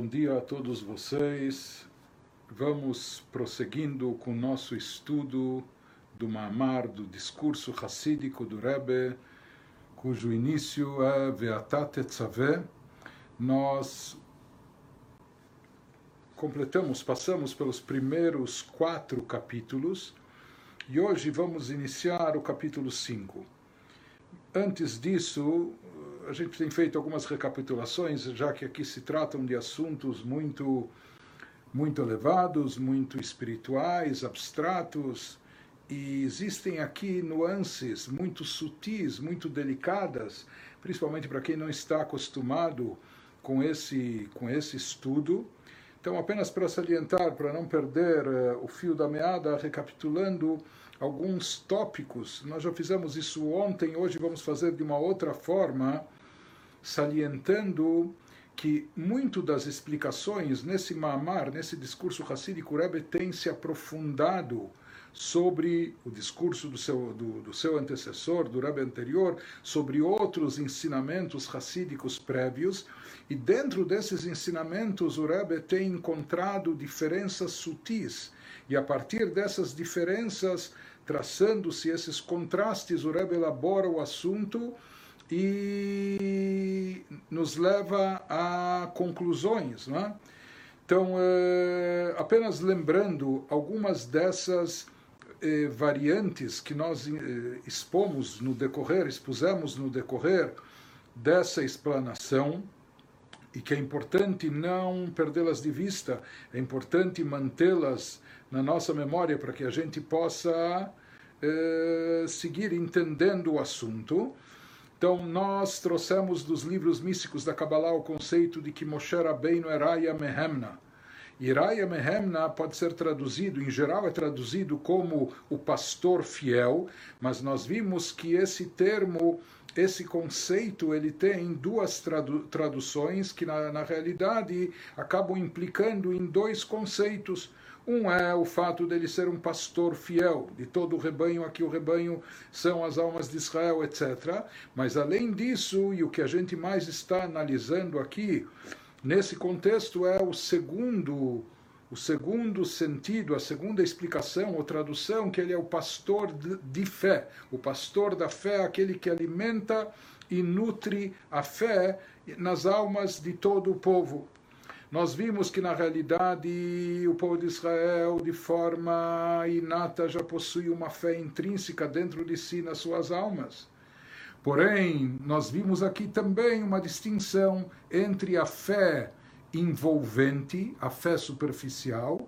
Bom dia a todos vocês. Vamos prosseguindo com o nosso estudo do Maamar, do discurso racídico do Rebbe, cujo início é Veatat Etzaveh. Nós completamos, passamos pelos primeiros quatro capítulos e hoje vamos iniciar o capítulo 5. Antes disso, a gente tem feito algumas recapitulações, já que aqui se tratam de assuntos muito, muito elevados, muito espirituais, abstratos, e existem aqui nuances muito sutis, muito delicadas, principalmente para quem não está acostumado com esse, com esse estudo. Então, apenas para salientar, para não perder uh, o fio da meada, recapitulando alguns tópicos, nós já fizemos isso ontem, hoje vamos fazer de uma outra forma salientando que muito das explicações nesse Maamar, nesse discurso Hassidico, Rebbe tem se aprofundado sobre o discurso do seu, do, do seu antecessor, do Rebbe anterior, sobre outros ensinamentos hassídicos prévios, e dentro desses ensinamentos o Rebbe tem encontrado diferenças sutis, e a partir dessas diferenças, traçando-se esses contrastes, o Rebbe elabora o assunto e nos leva a conclusões. Né? Então, é, apenas lembrando algumas dessas é, variantes que nós é, expomos no decorrer, expusemos no decorrer dessa explanação, e que é importante não perdê-las de vista, é importante mantê-las na nossa memória para que a gente possa seguir entendendo o assunto. Então, nós trouxemos dos livros místicos da Kabbalah o conceito de que Moshe Rabbeinu era Raya Mehemna. E Raya Mehemna pode ser traduzido, em geral é traduzido como o pastor fiel, mas nós vimos que esse termo, esse conceito, ele tem duas tradu traduções que na, na realidade acabam implicando em dois conceitos. Um é o fato dele ser um pastor fiel de todo o rebanho, aqui o rebanho são as almas de Israel, etc. Mas além disso, e o que a gente mais está analisando aqui, nesse contexto, é o segundo o segundo sentido, a segunda explicação ou tradução, que ele é o pastor de fé. O pastor da fé é aquele que alimenta e nutre a fé nas almas de todo o povo. Nós vimos que, na realidade, o povo de Israel, de forma inata, já possui uma fé intrínseca dentro de si, nas suas almas. Porém, nós vimos aqui também uma distinção entre a fé envolvente, a fé superficial,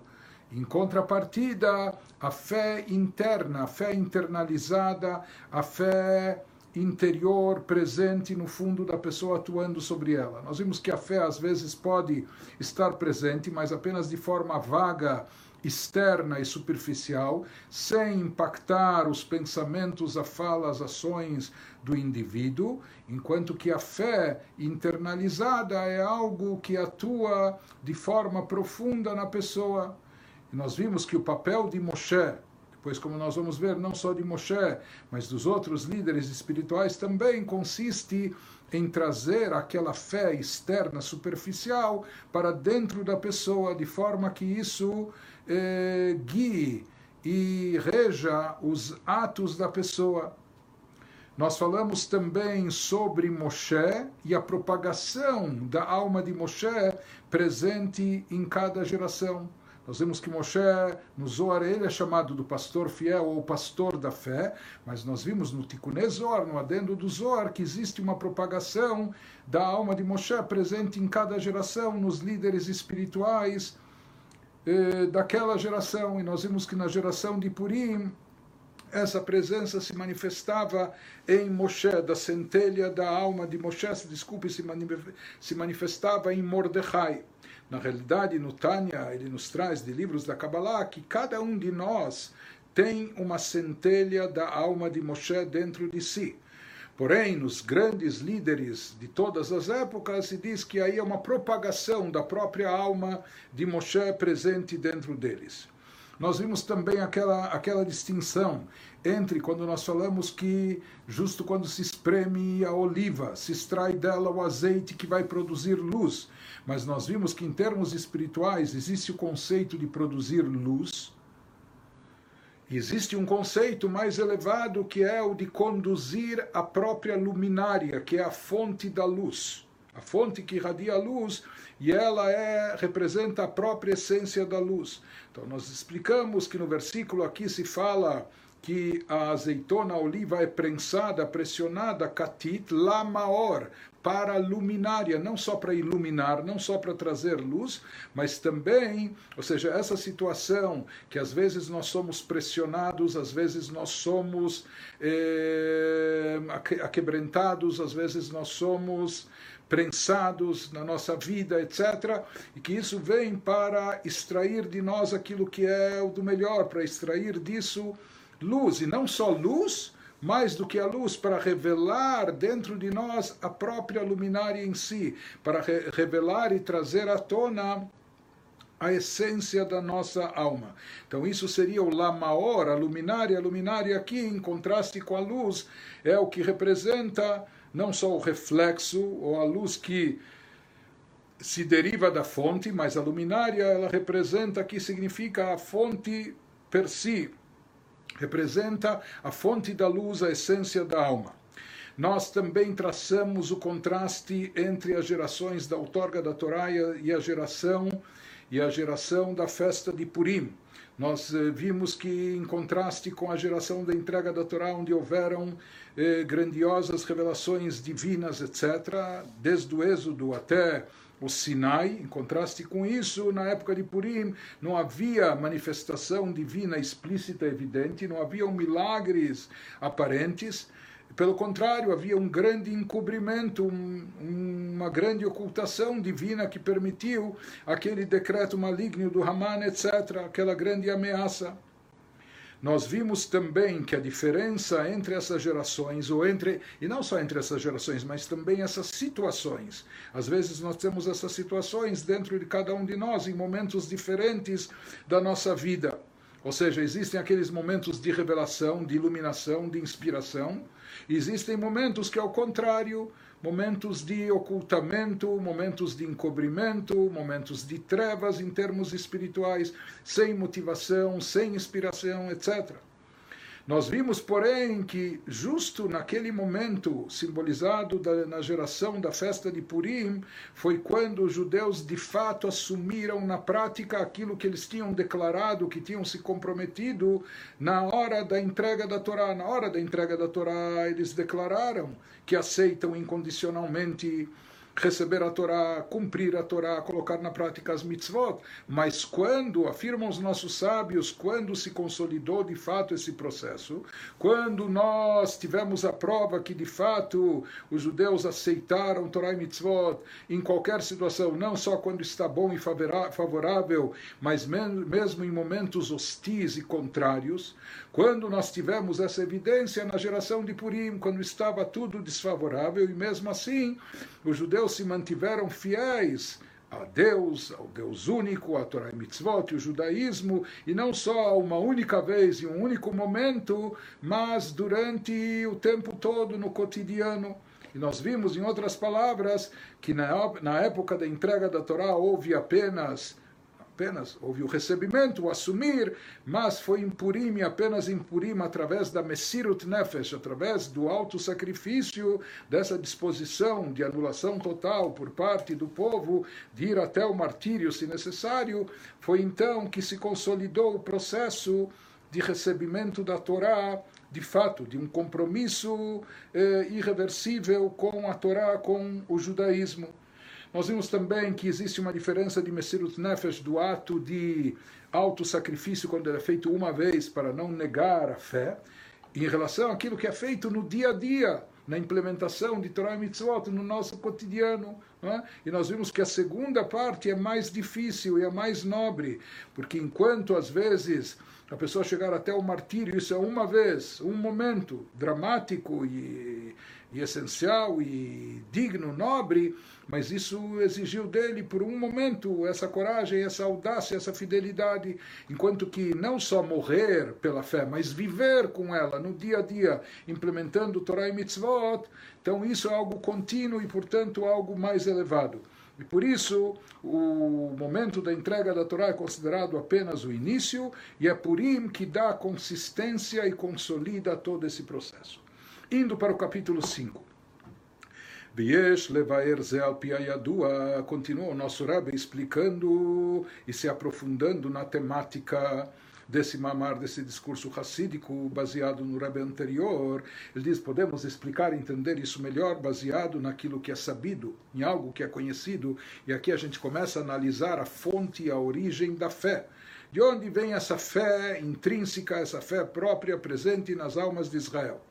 em contrapartida, a fé interna, a fé internalizada, a fé interior presente no fundo da pessoa atuando sobre ela. Nós vimos que a fé às vezes pode estar presente, mas apenas de forma vaga, externa e superficial, sem impactar os pensamentos, a fala, as ações do indivíduo, enquanto que a fé internalizada é algo que atua de forma profunda na pessoa. E nós vimos que o papel de Moshe, pois, como nós vamos ver, não só de Moshe, mas dos outros líderes espirituais, também consiste em trazer aquela fé externa, superficial, para dentro da pessoa, de forma que isso eh, guie e reja os atos da pessoa. Nós falamos também sobre Moshe e a propagação da alma de Moshe presente em cada geração. Nós vemos que Moshe, no Zohar, ele é chamado do pastor fiel ou pastor da fé, mas nós vimos no Tikkun Zohar, no adendo do Zohar, que existe uma propagação da alma de Moshe presente em cada geração, nos líderes espirituais eh, daquela geração. E nós vimos que na geração de Purim, essa presença se manifestava em Moshe, da centelha da alma de Moshe, desculpe, se manifestava em Mordecai. Na realidade, no Tânia, ele nos traz de livros da Kabbalah que cada um de nós tem uma centelha da alma de Moshe dentro de si. Porém, nos grandes líderes de todas as épocas, se diz que aí é uma propagação da própria alma de Moshe presente dentro deles. nós vimos também aquela, aquela distinção entre quando nós falamos que, justo quando se espreme a oliva, se extrai dela o azeite que vai produzir luz. Mas nós vimos que, em termos espirituais, existe o conceito de produzir luz. Existe um conceito mais elevado que é o de conduzir a própria luminária, que é a fonte da luz. A fonte que irradia a luz e ela é, representa a própria essência da luz. Então, nós explicamos que no versículo aqui se fala que a azeitona a oliva é prensada, pressionada, katit, la maor, para luminária, não só para iluminar, não só para trazer luz, mas também, ou seja, essa situação que às vezes nós somos pressionados, às vezes nós somos é, aquebrantados, às vezes nós somos prensados na nossa vida, etc. E que isso vem para extrair de nós aquilo que é o do melhor, para extrair disso luz, e não só luz, mais do que a luz, para revelar dentro de nós a própria luminária em si, para re revelar e trazer à tona a essência da nossa alma. Então isso seria o lamaor, a luminária. A luminária aqui, em contraste com a luz, é o que representa não só o reflexo ou a luz que se deriva da fonte, mas a luminária ela representa que significa a fonte per si, representa a fonte da luz, a essência da alma. Nós também traçamos o contraste entre as gerações da outorga da Torá e a geração e a geração da festa de Purim. Nós eh, vimos que, em contraste com a geração da entrega da Torá, onde houveram eh, grandiosas revelações divinas, etc., desde o Êxodo até o Sinai, em contraste com isso, na época de Purim, não havia manifestação divina explícita evidente, não havia milagres aparentes, pelo contrário, havia um grande encobrimento, um, uma grande ocultação divina que permitiu aquele decreto maligno do Haman, etc., aquela grande ameaça nós vimos também que a diferença entre essas gerações, ou entre, e não só entre essas gerações, mas também essas situações. Às vezes nós temos essas situações dentro de cada um de nós, em momentos diferentes da nossa vida. Ou seja, existem aqueles momentos de revelação, de iluminação, de inspiração, existem momentos que, ao contrário, momentos de ocultamento, momentos de encobrimento, momentos de trevas em termos espirituais, sem motivação, sem inspiração, etc. Nós vimos, porém, que justo naquele momento simbolizado da, na geração da festa de Purim, foi quando os judeus de fato assumiram na prática aquilo que eles tinham declarado, que tinham se comprometido na hora da entrega da Torá. Na hora da entrega da Torá, eles declararam que aceitam incondicionalmente receber a Torá, cumprir a Torá, colocar na prática as mitzvot. Mas quando, afirmam os nossos sábios, quando se consolidou de fato esse processo, quando nós tivemos a prova que de fato os judeus aceitaram Torá e mitzvot em qualquer situação, não só quando está bom e favorável, mas mesmo em momentos hostis e contrários, quando nós tivemos essa evidência na geração de Purim, quando estava tudo desfavorável, e mesmo assim os judeus se mantiveram fiéis a Deus, ao Deus único, a Torá e Mitzvot, e o judaísmo, e não só uma única vez, em um único momento, mas durante o tempo todo, no cotidiano. E nós vimos, em outras palavras, que na época da entrega da Torá houve apenas apenas houve o recebimento, o assumir, mas foi em Purim, apenas em Purim, através da Messirut Nefesh, através do alto sacrifício, dessa disposição de anulação total por parte do povo, de ir até o martírio se necessário, foi então que se consolidou o processo de recebimento da Torá, de fato, de um compromisso eh, irreversível com a Torá, com o judaísmo. Nós vimos também que existe uma diferença de Messirut Nefesh do ato de auto-sacrifício quando ele é feito uma vez para não negar a fé, em relação àquilo que é feito no dia a dia, na implementação de Torah e Mitzvot no nosso cotidiano. É? E nós vimos que a segunda parte é mais difícil e é mais nobre, porque enquanto às vezes a pessoa chegar até o martírio, isso é uma vez, um momento dramático e e essencial e digno, nobre, mas isso exigiu dele por um momento essa coragem, essa audácia, essa fidelidade, enquanto que não só morrer pela fé, mas viver com ela no dia a dia, implementando Torah e Mitzvot, então isso é algo contínuo e, portanto, algo mais elevado. E por isso, o momento da entrega da Torá é considerado apenas o início, e é Purim que dá consistência e consolida todo esse processo. Indo para o capítulo 5. Viesh levaer ze al piayadua, continua o nosso Rebbe explicando e se aprofundando na temática desse mamar, desse discurso racídico baseado no Rebbe anterior. Ele diz: podemos explicar entender isso melhor baseado naquilo que é sabido, em algo que é conhecido. E aqui a gente começa a analisar a fonte e a origem da fé. De onde vem essa fé intrínseca, essa fé própria presente nas almas de Israel?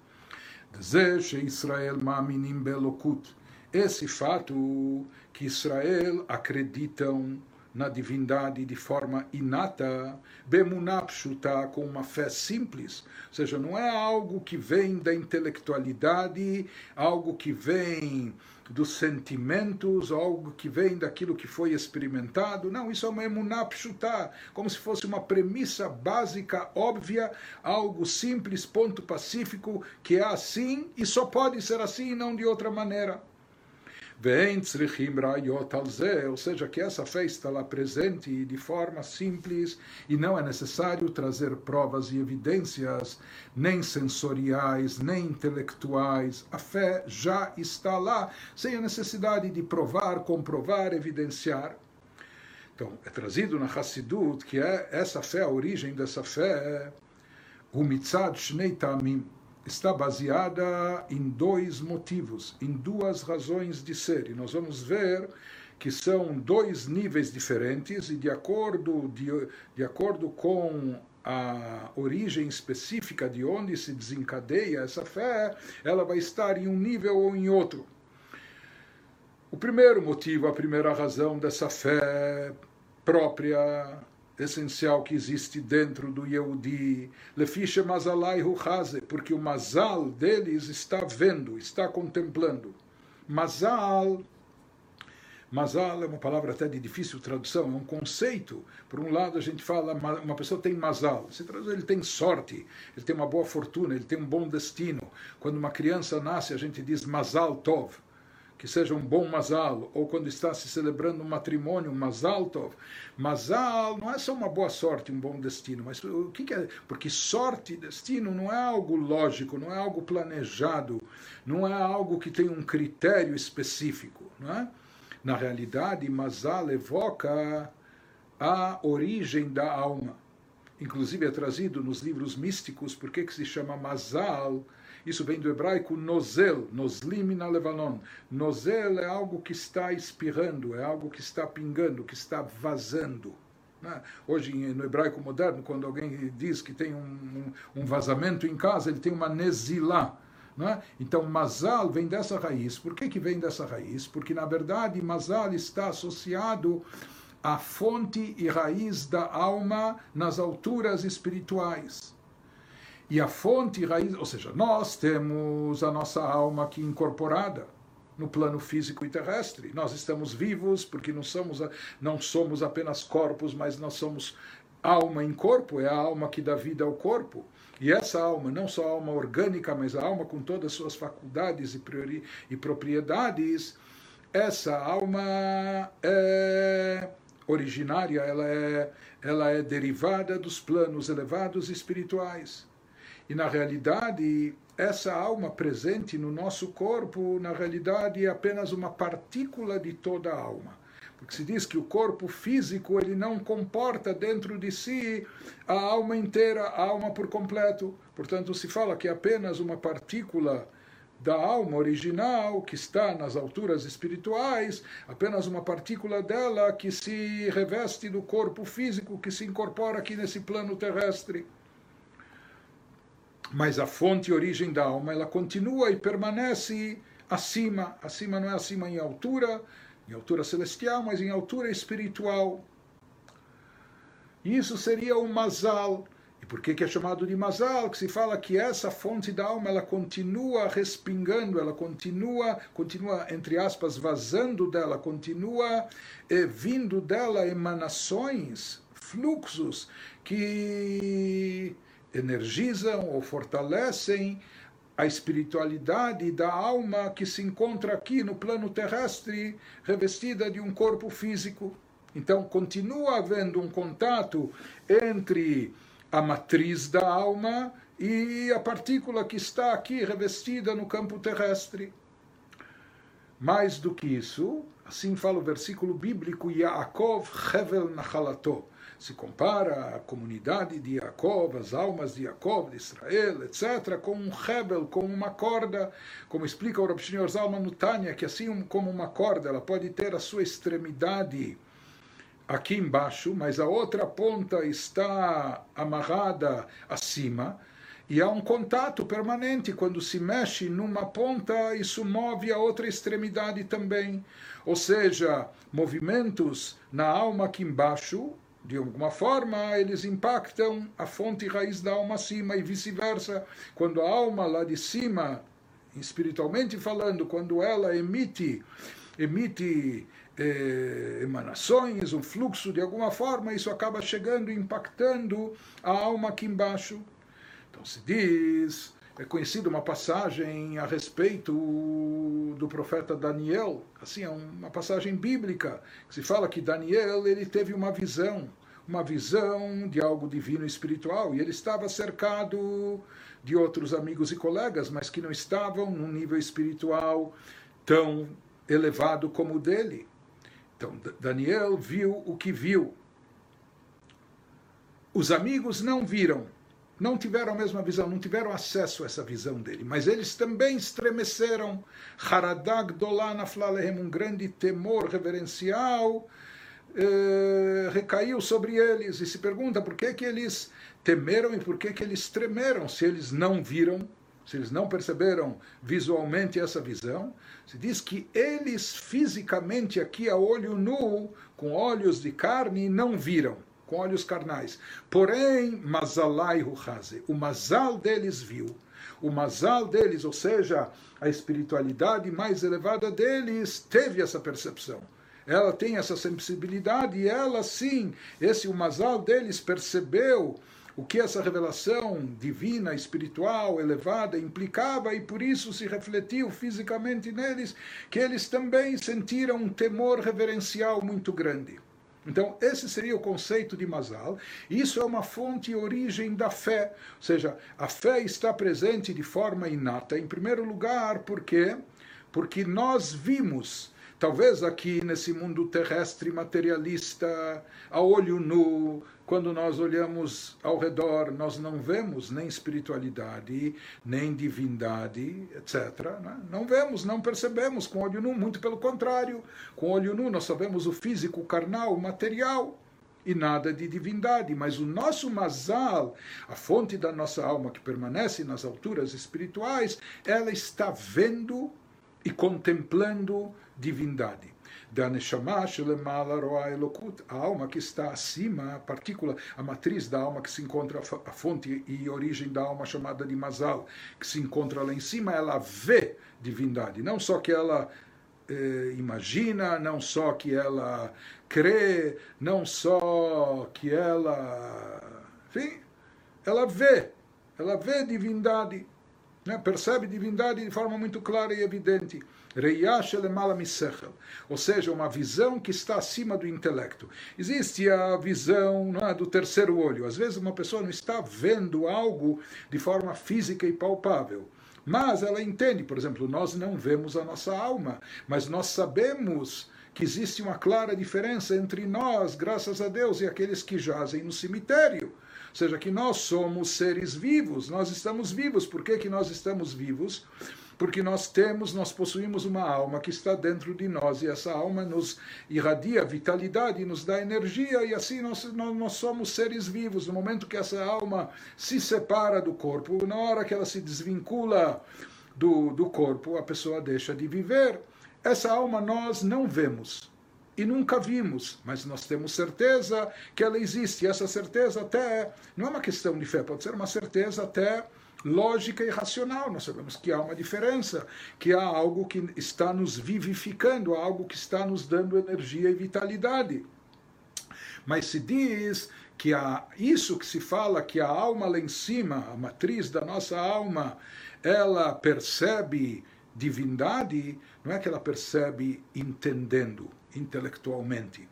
Israel ma'aminim belokut. Esse fato que Israel acreditam na divindade de forma inata, bemunapshuta, com uma fé simples, ou seja, não é algo que vem da intelectualidade, algo que vem dos sentimentos, algo que vem daquilo que foi experimentado. Não, isso é uma emunapshuta, como se fosse uma premissa básica, óbvia, algo simples, ponto pacífico, que é assim e só pode ser assim e não de outra maneira ou seja, que essa fé está lá presente de forma simples e não é necessário trazer provas e evidências, nem sensoriais, nem intelectuais. A fé já está lá, sem a necessidade de provar, comprovar, evidenciar. Então, é trazido na Hassidut que é essa fé, a origem dessa fé, o mitzad shnei tamim, está baseada em dois motivos, em duas razões de ser. E nós vamos ver que são dois níveis diferentes e de acordo, de, de acordo com a origem específica de onde se desencadeia essa fé, ela vai estar em um nível ou em outro. O primeiro motivo, a primeira razão dessa fé própria essencial que existe dentro do Yehudi, lefisha mazalai huchaze, porque o mazal deles está vendo, está contemplando. Mazal, mazal é uma palavra até de difícil tradução, é um conceito. Por um lado a gente fala, uma pessoa tem mazal, se traduz, ele tem sorte, ele tem uma boa fortuna, ele tem um bom destino. Quando uma criança nasce, a gente diz mazal tov, que seja um bom mazal, ou quando está se celebrando um matrimônio, um mazal tov. Mazal não é só uma boa sorte, um bom destino, mas o que, que é? Porque sorte e destino não é algo lógico, não é algo planejado, não é algo que tem um critério específico. Não é? Na realidade, mazal evoca a origem da alma. Inclusive é trazido nos livros místicos, por que, se chama mazal? Isso vem do hebraico nozel, noslim na Levanon. Nozel é algo que está espirrando, é algo que está pingando, que está vazando. Né? Hoje, no hebraico moderno, quando alguém diz que tem um, um vazamento em casa, ele tem uma nezilá. Né? Então, mazal vem dessa raiz. Por que, que vem dessa raiz? Porque, na verdade, mazal está associado à fonte e raiz da alma nas alturas espirituais. E a fonte raiz, ou seja, nós temos a nossa alma aqui incorporada no plano físico e terrestre. Nós estamos vivos porque não somos, não somos apenas corpos, mas nós somos alma em corpo, é a alma que dá vida ao corpo. E essa alma, não só a alma orgânica, mas a alma com todas as suas faculdades e, priori, e propriedades, essa alma é originária, ela é, ela é derivada dos planos elevados espirituais. E na realidade, essa alma presente no nosso corpo, na realidade, é apenas uma partícula de toda a alma. Porque se diz que o corpo físico ele não comporta dentro de si a alma inteira, a alma por completo. Portanto, se fala que é apenas uma partícula da alma original que está nas alturas espirituais, apenas uma partícula dela que se reveste do corpo físico, que se incorpora aqui nesse plano terrestre mas a fonte e origem da alma ela continua e permanece acima. Acima não é acima em altura, em altura celestial, mas em altura espiritual. Isso seria o mazal. E por que, que é chamado de Mazal? Que se fala que essa fonte da alma ela continua respingando, ela continua, continua entre aspas, vazando dela, continua eh, vindo dela emanações, fluxos que energizam ou fortalecem a espiritualidade da alma que se encontra aqui no plano terrestre, revestida de um corpo físico. Então, continua havendo um contato entre a matriz da alma e a partícula que está aqui revestida no campo terrestre. Mais do que isso, assim fala o versículo bíblico Yaakov Hevel Nachalato. Se compara a comunidade de Yaakov, as almas de Yaakov, de Israel, etc., com um Hebel, com uma corda, como explica o Rabi Shneur Zalman no Tânia, que assim como uma corda, ela pode ter a sua extremidade aqui embaixo, mas a outra ponta está amarrada acima, e há um contato permanente. Quando se mexe numa ponta, isso move a outra extremidade também. Ou seja, movimentos na alma aqui embaixo, de alguma forma, eles impactam a fonte raiz da alma acima e vice-versa. Quando a alma lá de cima, espiritualmente falando, quando ela emite emite eh, emanações, um fluxo de alguma forma, isso acaba chegando, impactando a alma aqui embaixo. Então se diz, é conhecida uma passagem a respeito do profeta Daniel, assim, é uma passagem bíblica, que se fala que Daniel ele teve uma visão, uma visão de algo divino e espiritual, e ele estava cercado de outros amigos e colegas, mas que não estavam num nível espiritual tão elevado como o dele. Então, Daniel viu o que viu. Os amigos não viram, não tiveram a mesma visão, não tiveram acesso a essa visão dele, mas eles também estremeceram. Haradag Dolana Flalehem, um grande temor reverencial, eh, recaiu sobre eles e se pergunta por que, que eles temeram e por que, que eles tremeram se eles não viram se eles não perceberam visualmente essa visão, se diz que eles fisicamente aqui a olho nu, com olhos de carne, não viram, com olhos carnais. Porém, Mazalai Ruhaze, o Mazal deles viu. O Mazal deles, ou seja, a espiritualidade mais elevada deles, teve essa percepção ela tem essa sensibilidade e ela sim, esse o Mazal deles percebeu o que essa revelação divina, espiritual, elevada implicava e por isso se refletiu fisicamente neles, que eles também sentiram um temor reverencial muito grande. Então, esse seria o conceito de Mazal. Isso é uma fonte e origem da fé. Ou seja, a fé está presente de forma inata, em primeiro lugar, por quê? Porque nós vimos Talvez aqui nesse mundo terrestre materialista, a olho nu, quando nós olhamos ao redor, nós não vemos nem espiritualidade, nem divindade, etc. Né? Não vemos, não percebemos com olho nu, muito pelo contrário. Com olho nu nós sabemos o físico, o carnal, o material e nada de divindade, mas o nosso mazal, a fonte da nossa alma que permanece nas alturas espirituais, ela está vendo e contemplando divindade. Da Shelemala Roa Elokut, a alma que está acima, a partícula, a matriz da alma que se encontra, a fonte e origem da alma chamada de Mazal, que se encontra lá em cima, ela vê divindade. Não só que ela eh, imagina, não só que ela crê, não só que ela. Enfim, ela vê, ela vê divindade né? percebe divindade de forma muito clara e evidente. Ou seja, uma visão que está acima do intelecto. Existe a visão é, do terceiro olho. Às vezes uma pessoa não está vendo algo de forma física e palpável. Mas ela entende, por exemplo, nós não vemos a nossa alma, mas nós sabemos que existe uma clara diferença entre nós, graças a Deus, e aqueles que jazem no cemitério. Ou seja, que nós somos seres vivos, nós estamos vivos. Por que, que nós estamos vivos? Porque nós temos, nós possuímos uma alma que está dentro de nós e essa alma nos irradia vitalidade, nos dá energia e assim nós, nós, nós somos seres vivos. No momento que essa alma se separa do corpo, na hora que ela se desvincula do, do corpo, a pessoa deixa de viver. Essa alma nós não vemos. E nunca vimos, mas nós temos certeza que ela existe. E essa certeza até não é uma questão de fé, pode ser uma certeza até lógica e racional. Nós sabemos que há uma diferença, que há algo que está nos vivificando, há algo que está nos dando energia e vitalidade. Mas se diz que há isso que se fala que a alma lá em cima, a matriz da nossa alma, ela percebe divindade, não é que ela percebe entendendo intelectualmente.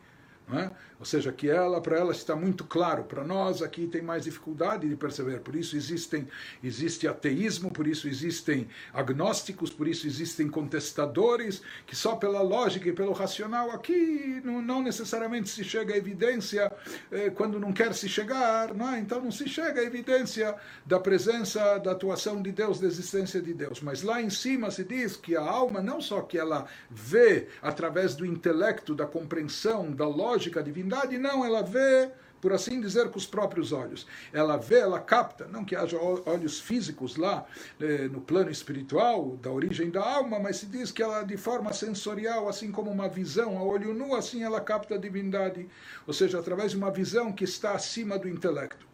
É? Ou seja, que ela, para ela está muito claro, para nós aqui tem mais dificuldade de perceber, por isso existem, existe ateísmo, por isso existem agnósticos, por isso existem contestadores, que só pela lógica e pelo racional aqui não, não necessariamente se chega à evidência eh, quando não quer se chegar, é? então não se chega à evidência da presença, da atuação de Deus, da existência de Deus, mas lá em cima se diz que a alma, não só que ela vê através do intelecto, da compreensão, da lógica divina, divindade, não, ela vê, por assim dizer, com os próprios olhos. Ela vê, ela capta, não que haja olhos físicos lá eh, no plano espiritual, da origem da alma, mas se diz que ela, de forma sensorial, assim como uma visão a olho nu, assim ela capta a divindade, ou seja, através de uma visão que está acima do intelecto.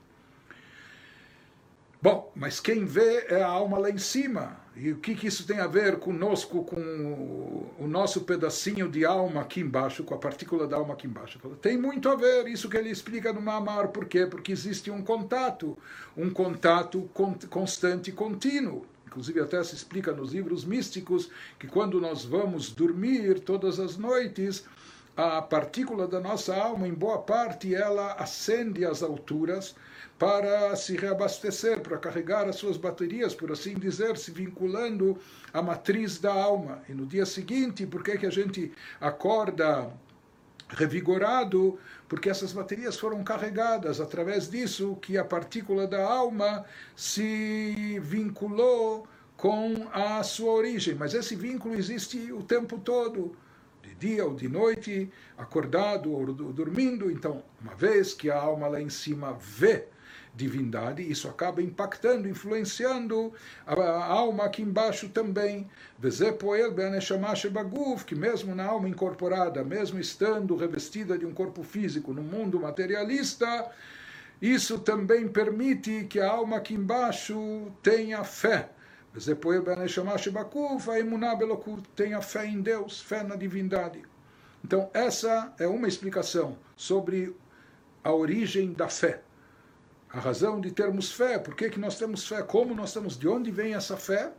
Bom, mas quem vê é a alma lá em cima. E o que, que isso tem a ver conosco, com o nosso pedacinho de alma aqui embaixo, com a partícula da alma aqui embaixo? Tem muito a ver, isso que ele explica no Mamar. Por quê? Porque existe um contato, um contato constante e contínuo. Inclusive, até se explica nos livros místicos que quando nós vamos dormir todas as noites, a partícula da nossa alma, em boa parte, ela ascende às alturas para se reabastecer, para carregar as suas baterias, por assim dizer, se vinculando à matriz da alma. E no dia seguinte, por que, que a gente acorda revigorado? Porque essas baterias foram carregadas através disso que a partícula da alma se vinculou com a sua origem. Mas esse vínculo existe o tempo todo de dia ou de noite, acordado ou dormindo. Então, uma vez que a alma lá em cima vê divindade, isso acaba impactando, influenciando a, alma aqui embaixo também. Que mesmo na alma incorporada, mesmo estando revestida de um corpo físico no mundo materialista, isso também permite que a alma aqui embaixo tenha fé. Tenha fé em Deus, fé na divindade. Então, essa é uma explicação sobre a origem da fé a razão de termos fé, por que, que nós temos fé, como nós temos, de onde vem essa fé.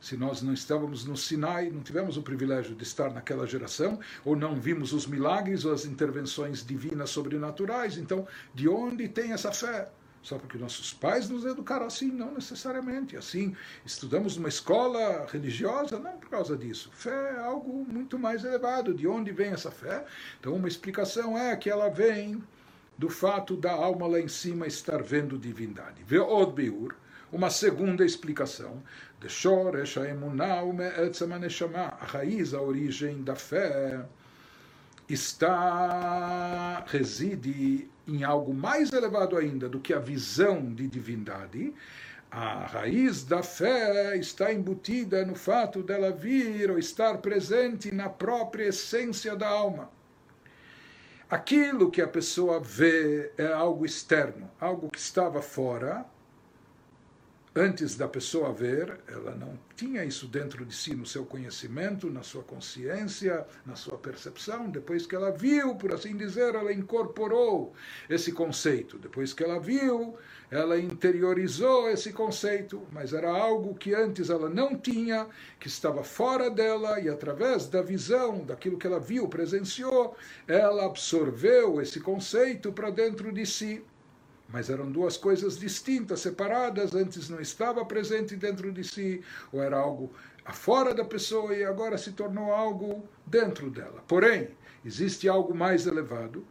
Se nós não estávamos no Sinai, não tivemos o privilégio de estar naquela geração, ou não vimos os milagres ou as intervenções divinas sobrenaturais, então de onde tem essa fé? Só porque nossos pais nos educaram assim? Não necessariamente. Assim, estudamos numa escola religiosa? Não por causa disso. Fé é algo muito mais elevado. De onde vem essa fé? Então, uma explicação é que ela vem do fato da alma lá em cima estar vendo divindade. Ve'od biur, uma segunda explicação, a raiz, a origem da fé, está, reside em algo mais elevado ainda do que a visão de divindade, a raiz da fé está embutida no fato dela vir ou estar presente na própria essência da alma. Aquilo que a pessoa vê é algo externo, algo que estava fora. Antes da pessoa ver, ela não tinha isso dentro de si, no seu conhecimento, na sua consciência, na sua percepção. Depois que ela viu, por assim dizer, ela incorporou esse conceito. Depois que ela viu, ela interiorizou esse conceito, mas era algo que antes ela não tinha, que estava fora dela, e através da visão, daquilo que ela viu, presenciou, ela absorveu esse conceito para dentro de si. Mas eram duas coisas distintas, separadas, antes não estava presente dentro de si, ou era algo fora da pessoa e agora se tornou algo dentro dela. Porém, existe algo mais elevado,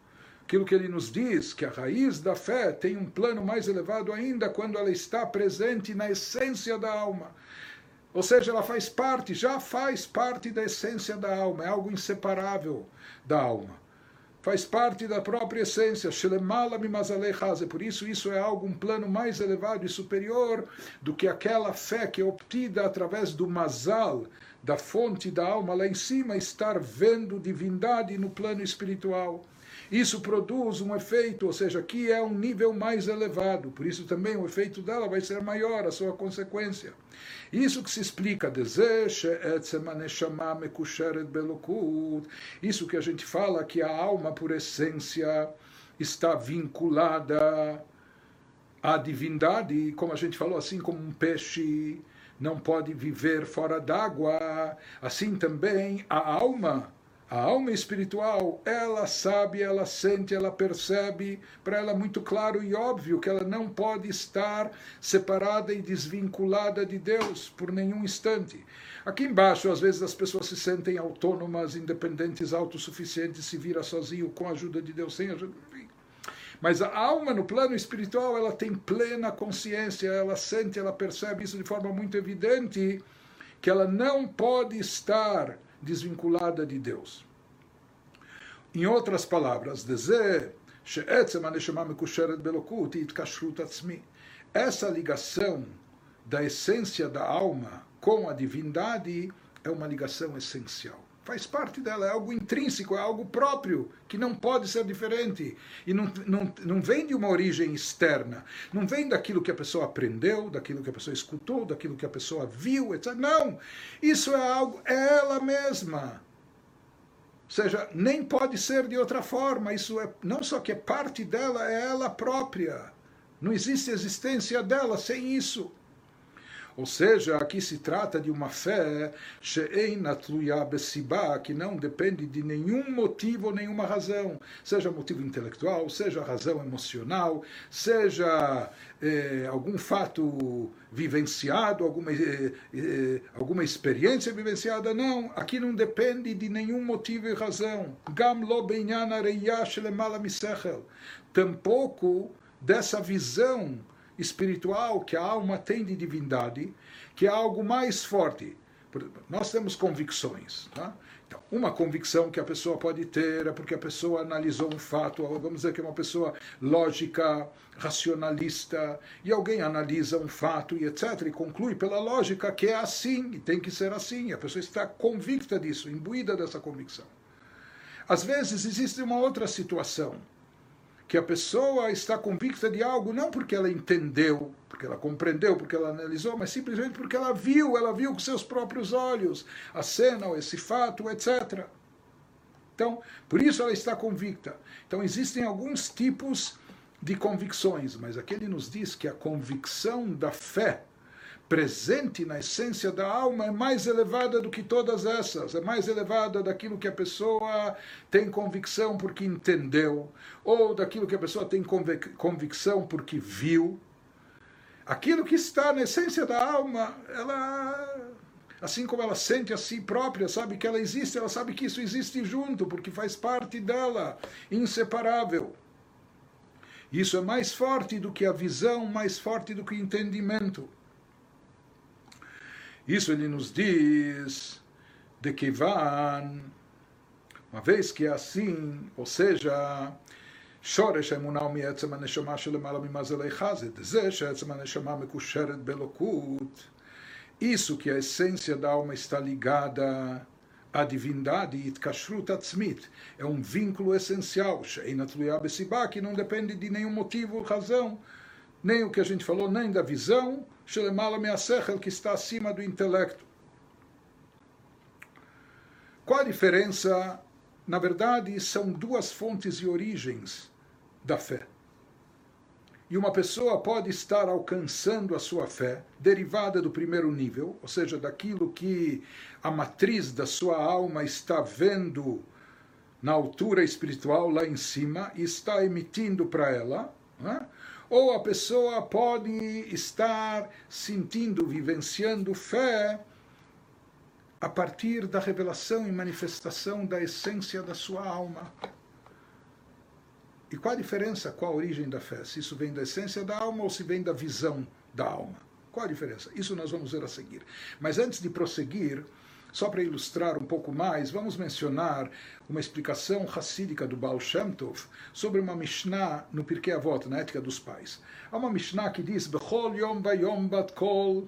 aquilo que ele nos diz, que a raiz da fé tem um plano mais elevado ainda quando ela está presente na essência da alma. Ou seja, ela faz parte, já faz parte da essência da alma, é algo inseparável da alma. faz parte da própria essência. Por isso, isso é algo, um plano mais elevado e superior do que aquela fé que é obtida através do mazal, da fonte da alma lá em cima, estar vendo divindade no plano espiritual. Isso produz um efeito, ou seja, que é um nível mais elevado, por isso também o efeito dela vai ser maior, a sua consequência. Isso que se explica, isso que a gente fala que a alma, por essência, está vinculada à divindade, como a gente falou, assim como um peixe não pode viver fora d'água, assim também a alma a alma espiritual, ela sabe, ela sente, ela percebe, para ela é muito claro e óbvio que ela não pode estar separada e desvinculada de Deus por nenhum instante. Aqui embaixo, às vezes as pessoas se sentem autônomas, independentes, autossuficientes, se vira sozinho com a ajuda de Deus, sem ajuda. Mas a alma no plano espiritual, ela tem plena consciência, ela sente, ela percebe isso de forma muito evidente, que ela não pode estar desvinculada de Deus. Em outras palavras, dizer essa ligação da essência da alma com a divindade é uma ligação essencial. Faz parte dela, é algo intrínseco, é algo próprio, que não pode ser diferente. E não, não, não vem de uma origem externa, não vem daquilo que a pessoa aprendeu, daquilo que a pessoa escutou, daquilo que a pessoa viu, etc. Não! Isso é algo, é ela mesma. Ou seja, nem pode ser de outra forma. Isso é não só que é parte dela, é ela própria. Não existe existência dela sem isso. Ou seja, aqui se trata de uma fé que não depende de nenhum motivo, nenhuma razão, seja motivo intelectual, seja razão emocional, seja eh, algum fato vivenciado, alguma, eh, eh, alguma experiência vivenciada, não. Aqui não depende de nenhum motivo e razão. Tampouco dessa visão espiritual que a alma tem de divindade, que é algo mais forte. Nós temos convicções. Tá? Então, uma convicção que a pessoa pode ter é porque a pessoa analisou um fato, vamos dizer que é uma pessoa lógica, racionalista, e alguém analisa um fato e etc., e conclui pela lógica que é assim, e tem que ser assim, a pessoa está convicta disso, imbuída dessa convicção. Às vezes existe uma outra situação que a pessoa está convicta de algo não porque ela entendeu, porque ela compreendeu, porque ela analisou, mas simplesmente porque ela viu, ela viu com seus próprios olhos a cena, ou esse fato, etc. Então, por isso ela está convicta. Então, existem alguns tipos de convicções, mas aqui ele nos diz que a convicção da fé presente na essência da alma é mais elevada do que todas essas, é mais elevada daquilo que a pessoa tem convicção porque entendeu, ou daquilo que a pessoa tem convicção porque viu. Aquilo que está na essência da alma, ela assim como ela sente a si própria, sabe que ela existe, ela sabe que isso existe junto, porque faz parte dela, inseparável. Isso é mais forte do que a visão, mais forte do que o entendimento. Isso ele nos diz de que van, uma vez que é assim, ou seja, שורש האמונה הוא מעצם הנשמה שלמעלה ממזלי חזית, זה שעצם הנשמה מקושרת באלוקות. Isso que a essência da alma está ligada à divindade, התקשרות עצמית, é um vínculo essencial, שאינה תלויה בסיבה, que não depende de nenhum motivo ou razão, nem o que a gente falou, nem da visão, Shelemala Measechel, que está acima do intelecto. Qual a diferença? Na verdade, são duas fontes e origens da fé. E uma pessoa pode estar alcançando a sua fé, derivada do primeiro nível, ou seja, daquilo que a matriz da sua alma está vendo na altura espiritual, lá em cima, e está emitindo para ela. Né? Ou a pessoa pode estar sentindo, vivenciando fé a partir da revelação e manifestação da essência da sua alma. E qual a diferença? Qual a origem da fé? Se isso vem da essência da alma ou se vem da visão da alma? Qual a diferença? Isso nós vamos ver a seguir. Mas antes de prosseguir, Só para ilustrar um pouco mais, vamos mencionar uma explicação racídica do Baal Shem Tov sobre uma Mishnah no Pirkei Avot, na Ética dos Pais. Há uma Mishnah que diz Bechol yom vayom bat kol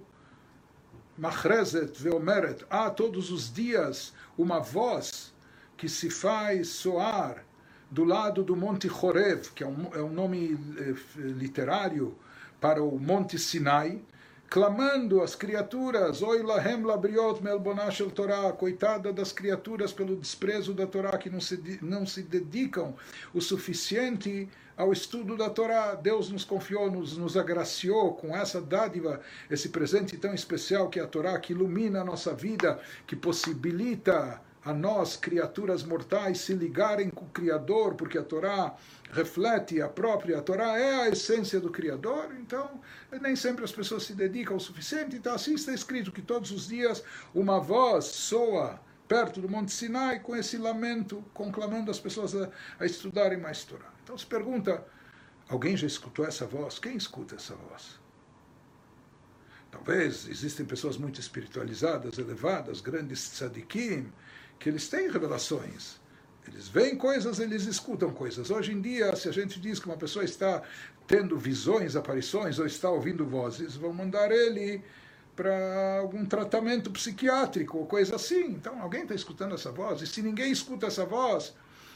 machrezet veomeret Há todos os dias uma voz que se faz soar do lado do Monte Horev, que é um, é um nome eh, literário para o Monte Sinai, clamando as criaturas, Oi lahem labriot melbonashel Torah, coitada das criaturas pelo desprezo da Torá, que não se, não se dedicam o suficiente ao estudo da Torá. Deus nos confiou, nos, nos agraciou com essa dádiva, esse presente tão especial que é a Torá, que ilumina a nossa vida, que possibilita a nós, criaturas mortais, se ligarem com o Criador, porque a Torá reflete a própria, a Torá é a essência do Criador, então nem sempre as pessoas se dedicam o suficiente, então assim está escrito que todos os dias uma voz soa perto do Monte Sinai com esse lamento, conclamando as pessoas a, a estudarem mais Torá. Então se pergunta, alguém já escutou essa voz? Quem escuta essa voz? Talvez existem pessoas muito espiritualizadas, elevadas, grandes tzadikim, que eles têm revelações. Eles veem coisas, eles escutam coisas. Hoje em dia, se a gente diz que uma pessoa está tendo visões, aparições, ou está ouvindo vozes, vão mandar ele para algum tratamento psiquiátrico ou coisa assim. Então, alguém está escutando essa voz. E se ninguém escuta essa voz,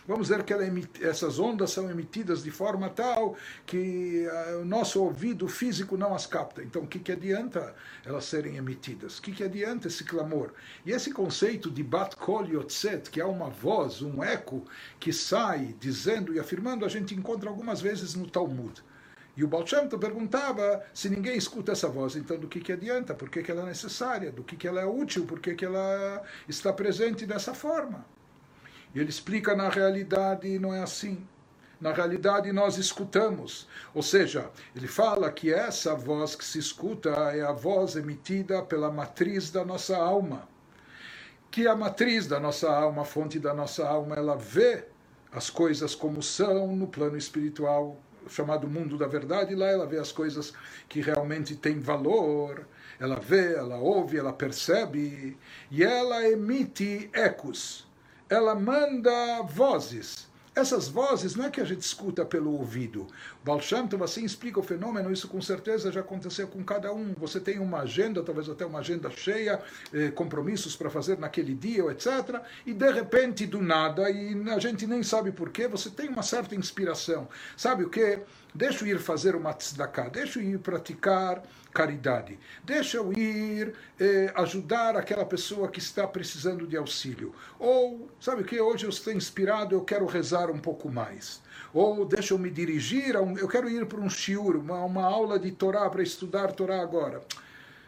Vamos dizer que emite, essas ondas são emitidas de forma tal que uh, o nosso ouvido físico não as capta. Então, o que, que adianta elas serem emitidas? O que, que adianta esse clamor? E esse conceito de Bat Kol Yotzet, que é uma voz, um eco que sai dizendo e afirmando, a gente encontra algumas vezes no Talmud. E o Baal perguntava se ninguém escuta essa voz, então do que, que adianta? Por que, que ela é necessária? Do que, que ela é útil? Por que, que ela está presente dessa forma? E ele explica na realidade não é assim. Na realidade nós escutamos. Ou seja, ele fala que essa voz que se escuta é a voz emitida pela matriz da nossa alma. Que a matriz da nossa alma, a fonte da nossa alma, ela vê as coisas como são no plano espiritual, chamado mundo da verdade, lá ela vê as coisas que realmente têm valor, ela vê, ela ouve, ela percebe, e ela emite ecos ela manda vozes. Essas vozes não é que a gente escuta pelo ouvido. O Shem Tov assim explica o fenômeno, isso com certeza já aconteceu com cada um. Você tem uma agenda, talvez até uma agenda cheia, eh, compromissos para fazer naquele dia, etc. E de repente, do nada, e a gente nem sabe porquê, você tem uma certa inspiração. Sabe o que? Deixa eu ir fazer uma tzedakah, deixa eu ir praticar caridade. Deixa eu ir eh, ajudar aquela pessoa que está precisando de auxílio. Ou, sabe o que? Hoje eu estou inspirado, eu quero rezar um pouco mais. Ou deixa eu me dirigir, um, eu quero ir para um shiur, uma, uma aula de Torá, para estudar Torá agora.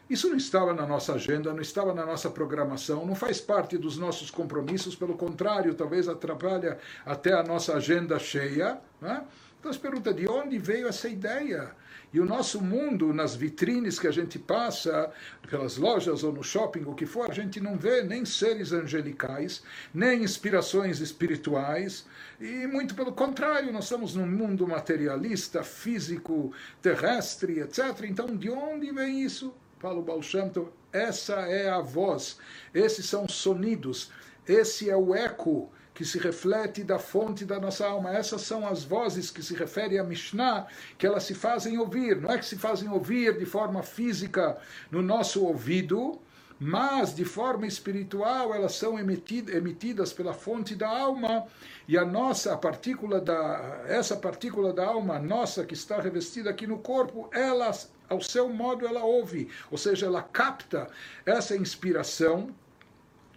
Isso não estava na nossa agenda, não estava na nossa programação, não faz parte dos nossos compromissos, pelo contrário, talvez atrapalha até a nossa agenda cheia. Né? Então se pergunta de onde veio essa ideia? E o nosso mundo, nas vitrines que a gente passa, pelas lojas ou no shopping, o que for, a gente não vê nem seres angelicais, nem inspirações espirituais, e muito pelo contrário, nós estamos num mundo materialista, físico, terrestre, etc. Então, de onde vem isso? Paulo Balshanto, essa é a voz, esses são sonidos, esse é o eco que se reflete da fonte da nossa alma. Essas são as vozes que se refere a Mishnah, que elas se fazem ouvir. Não é que se fazem ouvir de forma física no nosso ouvido, mas de forma espiritual elas são emitidas pela fonte da alma e a nossa a partícula da essa partícula da alma nossa que está revestida aqui no corpo ela ao seu modo ela ouve ou seja ela capta essa inspiração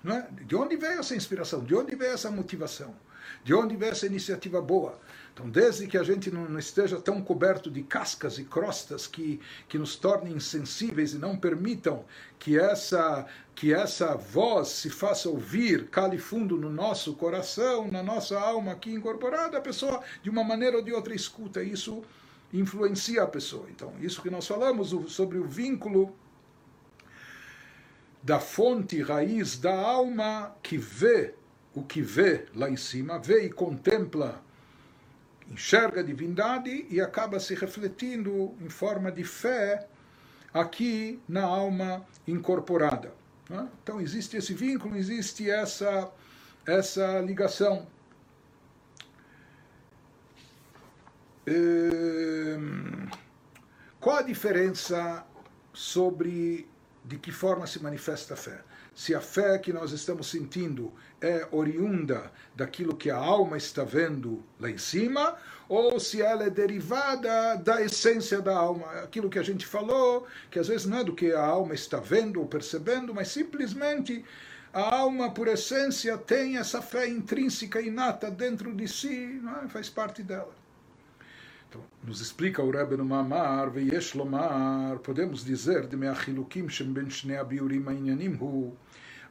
é? De onde veio essa inspiração? De onde veio essa motivação? De onde veio essa iniciativa boa? Então, desde que a gente não esteja tão coberto de cascas e crostas que, que nos tornem insensíveis e não permitam que essa, que essa voz se faça ouvir, cale fundo no nosso coração, na nossa alma aqui incorporada, a pessoa, de uma maneira ou de outra, escuta. Isso influencia a pessoa. Então, isso que nós falamos sobre o vínculo da fonte raiz da alma que vê o que vê lá em cima, vê e contempla, enxerga a divindade e acaba se refletindo em forma de fé aqui na alma incorporada. É? Então existe esse vínculo, existe essa, essa ligação. Ehm, qual a diferença sobre de que forma se manifesta a fé? Se a fé que nós estamos sentindo é oriunda daquilo que a alma está vendo lá em cima, ou se ela é derivada da essência da alma, aquilo que a gente falou, que às vezes não é do que a alma está vendo ou percebendo, mas simplesmente a alma, por essência, tem essa fé intrínseca, inata dentro de si, é? faz parte dela. Então, nos explica o Rebbe no Mamar, Veyesh Lomar, podemos dizer, de Meachilukim Shem Ben Shnei Abiurim Ainyanim Hu,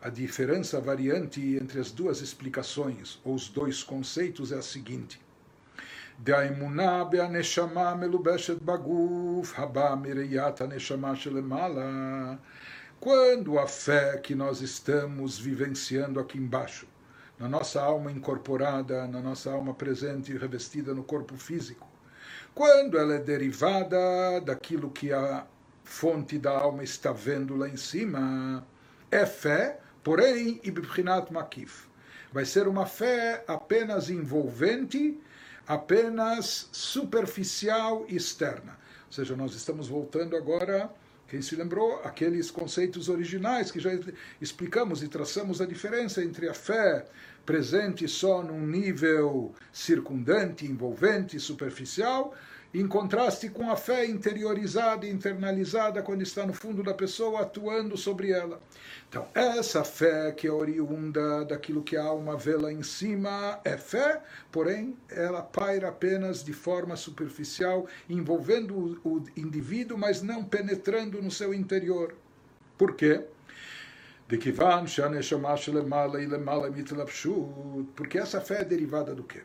a diferença a variante entre as duas explicações, ou os dois conceitos, é a seguinte. דאמונה בהנשמה מלובשת בגוף, הבאה מראיית הנשמה שלמעלה. Quando a fé que nós estamos vivenciando aqui embaixo, na nossa alma incorporada, na nossa alma presente e revestida no corpo físico, quando ela é derivada daquilo que a fonte da alma está vendo lá em cima, é fé, porém, ibibrinat makif. Vai ser uma fé apenas envolvente, apenas superficial e externa. Ou seja, nós estamos voltando agora, quem se lembrou, aqueles conceitos originais que já explicamos e traçamos a diferença entre a fé presente só num nível circundante, envolvente, superficial, em contraste com a fé interiorizada e internalizada quando está no fundo da pessoa, atuando sobre ela. Então, essa fé que é oriunda daquilo que a alma vê lá em cima é fé, porém, ela paira apenas de forma superficial, envolvendo o indivíduo, mas não penetrando no seu interior. Por quê? Porque essa fé é derivada do quê?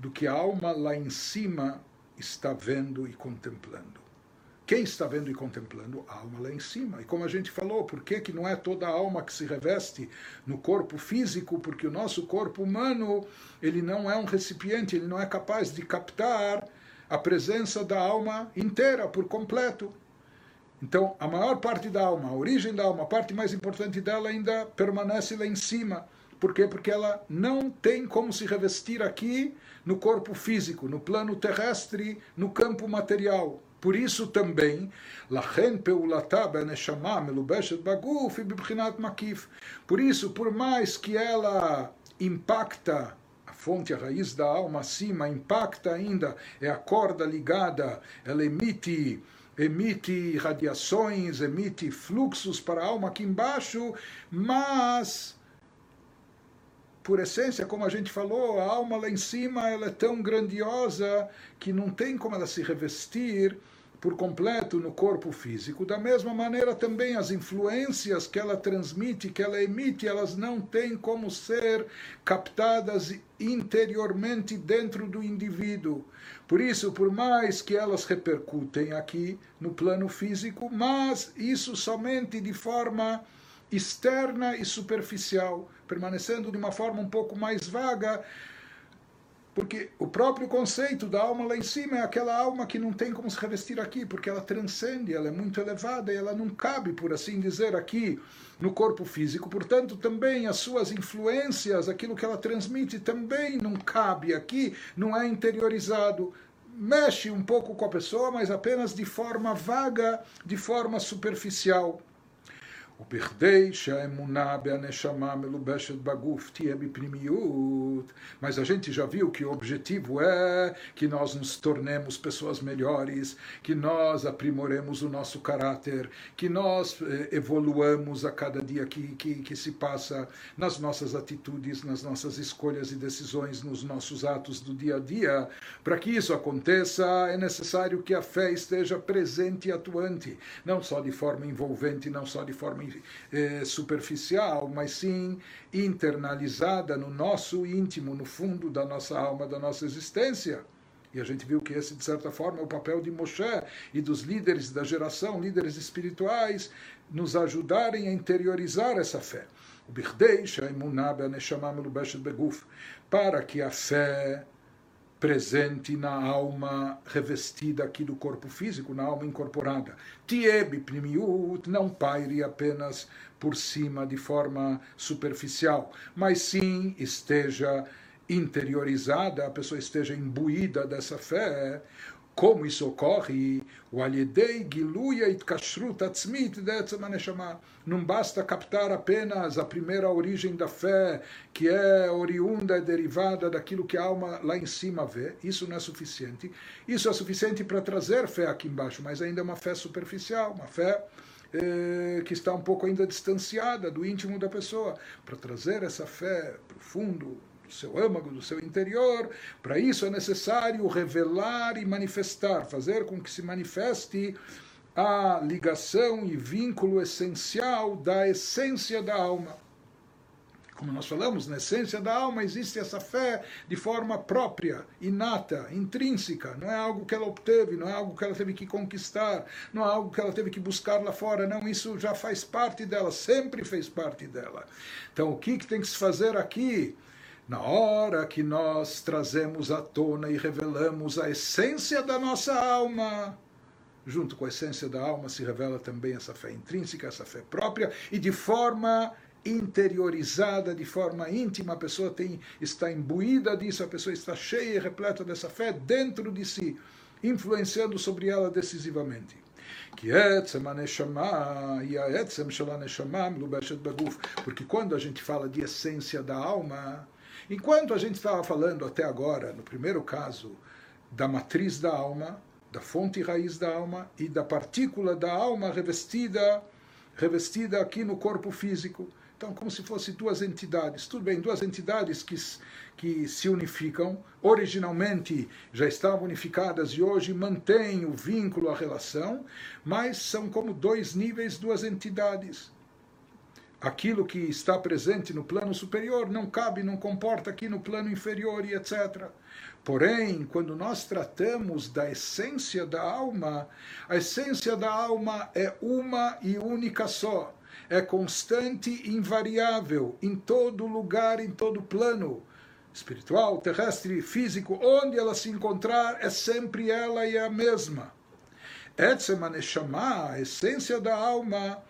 Do que a alma lá em cima está vendo e contemplando. Quem está vendo e contemplando? A alma lá em cima. E como a gente falou, por que, que não é toda a alma que se reveste no corpo físico? Porque o nosso corpo humano, ele não é um recipiente, ele não é capaz de captar a presença da alma inteira, por completo. Então, a maior parte da alma, a origem da alma, a parte mais importante dela ainda permanece lá em cima. Por quê? Porque ela não tem como se revestir aqui no corpo físico, no plano terrestre, no campo material. Por isso também, por isso, por mais que ela impacta a fonte, a raiz da alma acima, impacta ainda, é a corda ligada, ela emite emite radiações, emite fluxos para a alma aqui embaixo, mas por essência, como a gente falou, a alma lá em cima ela é tão grandiosa que não tem como ela se revestir por completo no corpo físico. Da mesma maneira, também as influências que ela transmite, que ela emite, elas não têm como ser captadas interiormente dentro do indivíduo. Por isso, por mais que elas repercutem aqui no plano físico, mas isso somente de forma externa e superficial, permanecendo de uma forma um pouco mais vaga, porque o próprio conceito da alma lá em cima é aquela alma que não tem como se revestir aqui, porque ela transcende, ela é muito elevada e ela não cabe, por assim dizer, aqui no corpo físico. Portanto, também as suas influências, aquilo que ela transmite, também não cabe aqui, não é interiorizado. Mexe um pouco com a pessoa, mas apenas de forma vaga, de forma superficial. ובכדי שהאמונה בהנשמה מלובשת בגוף תהיה בפנימיות, mas a gente já viu que o objetivo é que nós nos tornemos pessoas melhores, que nós aprimoremos o nosso caráter, que nós eh, evoluamos a cada dia que, que, que se passa nas nossas atitudes, nas nossas escolhas e decisões, nos nossos atos do dia a dia. Para que isso aconteça, é necessário que a fé esteja presente e atuante, não só de forma envolvente, não só de forma eh, superficial, mas sim internalizada no nosso íntimo, no fundo da nossa alma, da nossa existência. E a gente viu que esse, de certa forma, é o papel de Moshe e dos líderes da geração, líderes espirituais, nos ajudarem a interiorizar essa fé. Para que a fé presente na alma revestida aqui do corpo físico, na alma incorporada. Tieb primiut, não paire apenas por cima de forma superficial, mas sim esteja interiorizada, a pessoa esteja imbuída dessa fé, como isso ocorre? O alidei giluya itkashrut atzmit Não basta captar apenas a primeira origem da fé, que é oriunda e derivada daquilo que a alma lá em cima vê. Isso não é suficiente. Isso é suficiente para trazer fé aqui embaixo, mas ainda é uma fé superficial, uma fé eh, que está um pouco ainda distanciada do íntimo da pessoa. Para trazer essa fé profundo, do seu âmago, do seu interior. Para isso é necessário revelar e manifestar, fazer com que se manifeste a ligação e vínculo essencial da essência da alma. Como nós falamos, na essência da alma existe essa fé de forma própria, inata, intrínseca. Não é algo que ela obteve, não é algo que ela teve que conquistar, não é algo que ela teve que buscar lá fora. Não, isso já faz parte dela, sempre fez parte dela. Então, o que, que tem que se fazer aqui? Na hora que nós trazemos à tona e revelamos a essência da nossa alma, junto com a essência da alma se revela também essa fé intrínseca, essa fé própria, e de forma interiorizada, de forma íntima, a pessoa tem, está imbuída disso, a pessoa está cheia e repleta dessa fé dentro de si, influenciando sobre ela decisivamente. Porque quando a gente fala de essência da alma, Enquanto a gente estava falando até agora, no primeiro caso, da matriz da alma, da fonte raiz da alma e da partícula da alma revestida, revestida aqui no corpo físico. Então, como se fossem duas entidades. Tudo bem, duas entidades que, que se unificam, originalmente já estavam unificadas e hoje mantêm o vínculo, a relação, mas são como dois níveis, duas entidades aquilo que está presente no plano superior não cabe, não comporta aqui no plano inferior e etc. Porém, quando nós tratamos da essência da alma, a essência da alma é uma e única só. É constante e invariável em todo lugar, em todo plano. Espiritual, terrestre, físico, onde ela se encontrar, é sempre ela e a mesma. Etzem a essência da alma,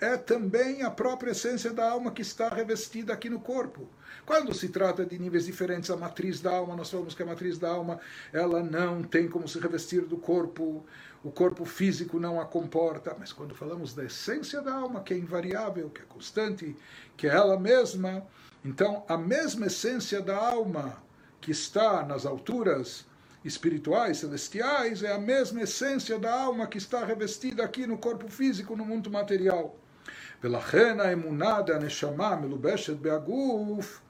é também a própria essência da alma que está revestida aqui no corpo. Quando se trata de níveis diferentes, a matriz da alma, nós falamos que a matriz da alma ela não tem como se revestir do corpo, o corpo físico não a comporta. Mas quando falamos da essência da alma, que é invariável, que é constante, que é ela mesma, então a mesma essência da alma que está nas alturas espirituais, celestiais, é a mesma essência da alma que está revestida aqui no corpo físico, no mundo material. ולכן האמונה הנשמה מלובשת בהגוף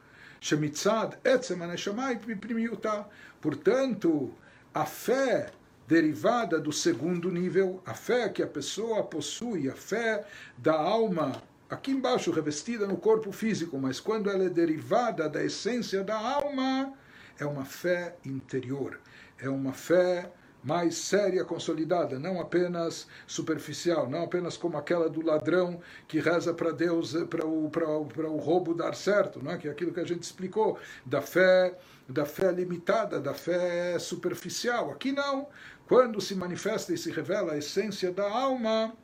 שמצד עצם הנשמה היא בפנימיותה. Portanto, a fé derivada do segundo nível, a fé que a pessoa possui, a fé da alma aqui embaixo revestida no corpo físico, mas quando ela é derivada da essência da alma, é uma fé interior, é uma fé mais séria, consolidada, não apenas superficial, não apenas como aquela do ladrão que reza para Deus para o, o, o roubo dar certo, não é? que é aquilo que a gente explicou, da fé, da fé limitada, da fé superficial. Aqui não. Quando se manifesta e se revela a essência da alma,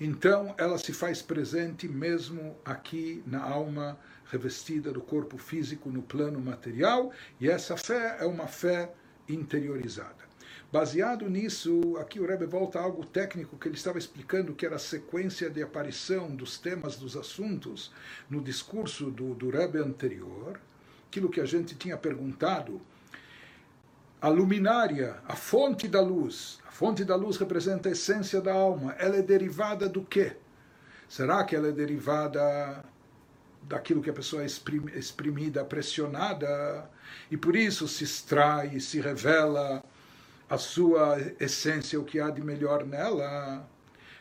então ela se faz presente mesmo aqui na alma revestida do corpo físico no plano material, e essa fé é uma fé interiorizada. Baseado nisso, aqui o Rebbe volta a algo técnico que ele estava explicando, que era a sequência de aparição dos temas, dos assuntos, no discurso do, do Rebbe anterior, aquilo que a gente tinha perguntado, a luminária, a fonte da luz. A fonte da luz representa a essência da alma. Ela é derivada do quê? Será que ela é derivada daquilo que a pessoa é exprimida, pressionada, e por isso se extrai, se revela a sua essência, o que há de melhor nela.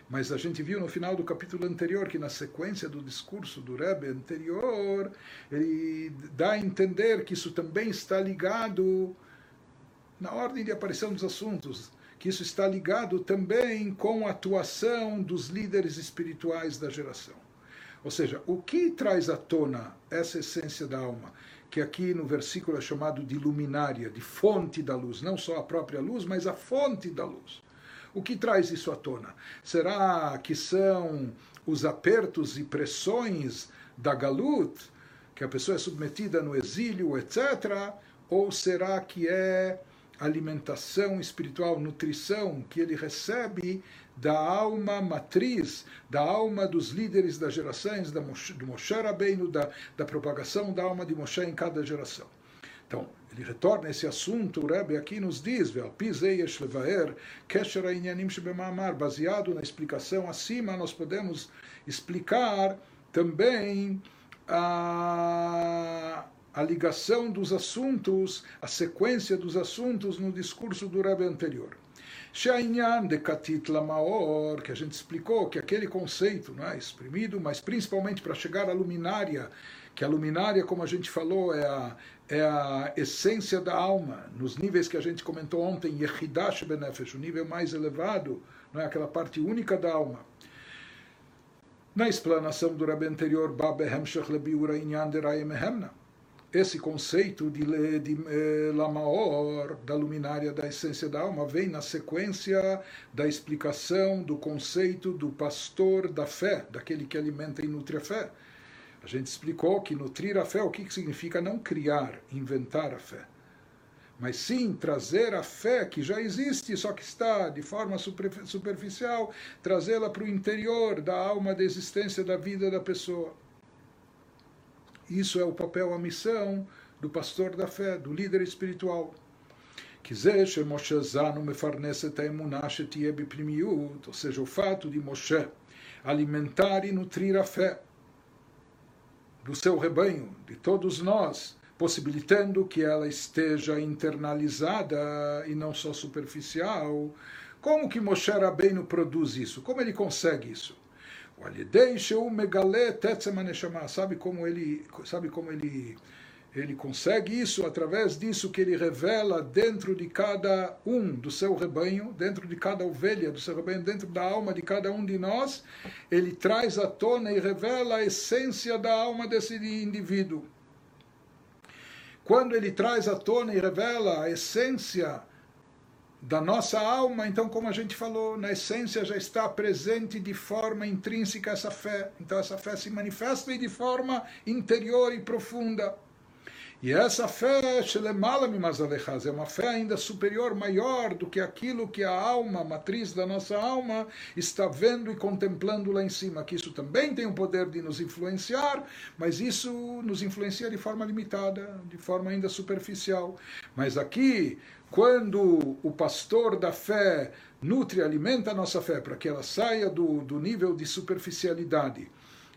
Mas a gente viu no final do capítulo anterior que na sequência do discurso do Rebbe anterior, ele dá a entender que isso também está ligado na ordem de aparição dos assuntos, que isso está ligado também com a atuação dos líderes espirituais da geração. Ou seja, o que traz à tona essa essência da alma, que aqui no versículo é chamado de luminária, de fonte da luz, não só a própria luz, mas a fonte da luz. O que traz isso à tona? Será que são os apertos e pressões da galut, que a pessoa é submetida no exílio, etc., ou será que é alimentação espiritual, nutrição que ele recebe da alma matriz, da alma dos líderes das gerações, da Moshe, do Moshe Rabbeinu, da, da propagação da alma de Moshe em cada geração. Então, ele retorna esse assunto, o Rebbe aqui nos diz, baseado na explicação acima, nós podemos explicar também a, a ligação dos assuntos, a sequência dos assuntos no discurso do Rebbe anterior. She'ainyan de Katit Lamaor, que a gente explicou que aquele conceito não é exprimido, mas principalmente para chegar à luminária, que a luminária, como a gente falou, é a, é a essência da alma, nos níveis que a gente comentou ontem, Yehidash Benefesh, o nível mais elevado, não é aquela parte única da alma. Na explanação do Rebbe anterior, Babehem Shech Lebiura Inyan de Rayemehemna, esse conceito de, de eh, Lamaor, da luminária da essência da alma, vem na sequência da explicação do conceito do pastor da fé, daquele que alimenta e nutre a fé. A gente explicou que nutrir a fé, o que significa não criar, inventar a fé. Mas sim trazer a fé que já existe, só que está de forma superficial, trazê-la para o interior da alma, da existência da vida da pessoa. Isso é o papel, a missão do pastor da fé, do líder espiritual. Ou seja, o fato de Moshe alimentar e nutrir a fé do seu rebanho, de todos nós, possibilitando que ela esteja internalizada e não só superficial. Como que Moshe Rabbeinu produz isso? Como ele consegue isso? Sabe como ele, sabe como ele, ele consegue isso? Através disso que ele revela dentro de cada um do seu rebanho, dentro de cada ovelha do seu rebanho, dentro da alma de cada um de nós, ele traz à tona e revela a essência da alma desse indivíduo. Quando ele traz à tona e revela a essência da nossa alma, então, como a gente falou, na essência já está presente de forma intrínseca essa fé. Então, essa fé se manifesta de forma interior e profunda. E essa fé, é uma fé ainda superior, maior do que aquilo que a alma, a matriz da nossa alma, está vendo e contemplando lá em cima. Que isso também tem o poder de nos influenciar, mas isso nos influencia de forma limitada, de forma ainda superficial. Mas aqui, quando o pastor da fé nutre alimenta a nossa fé para que ela saia do, do nível de superficialidade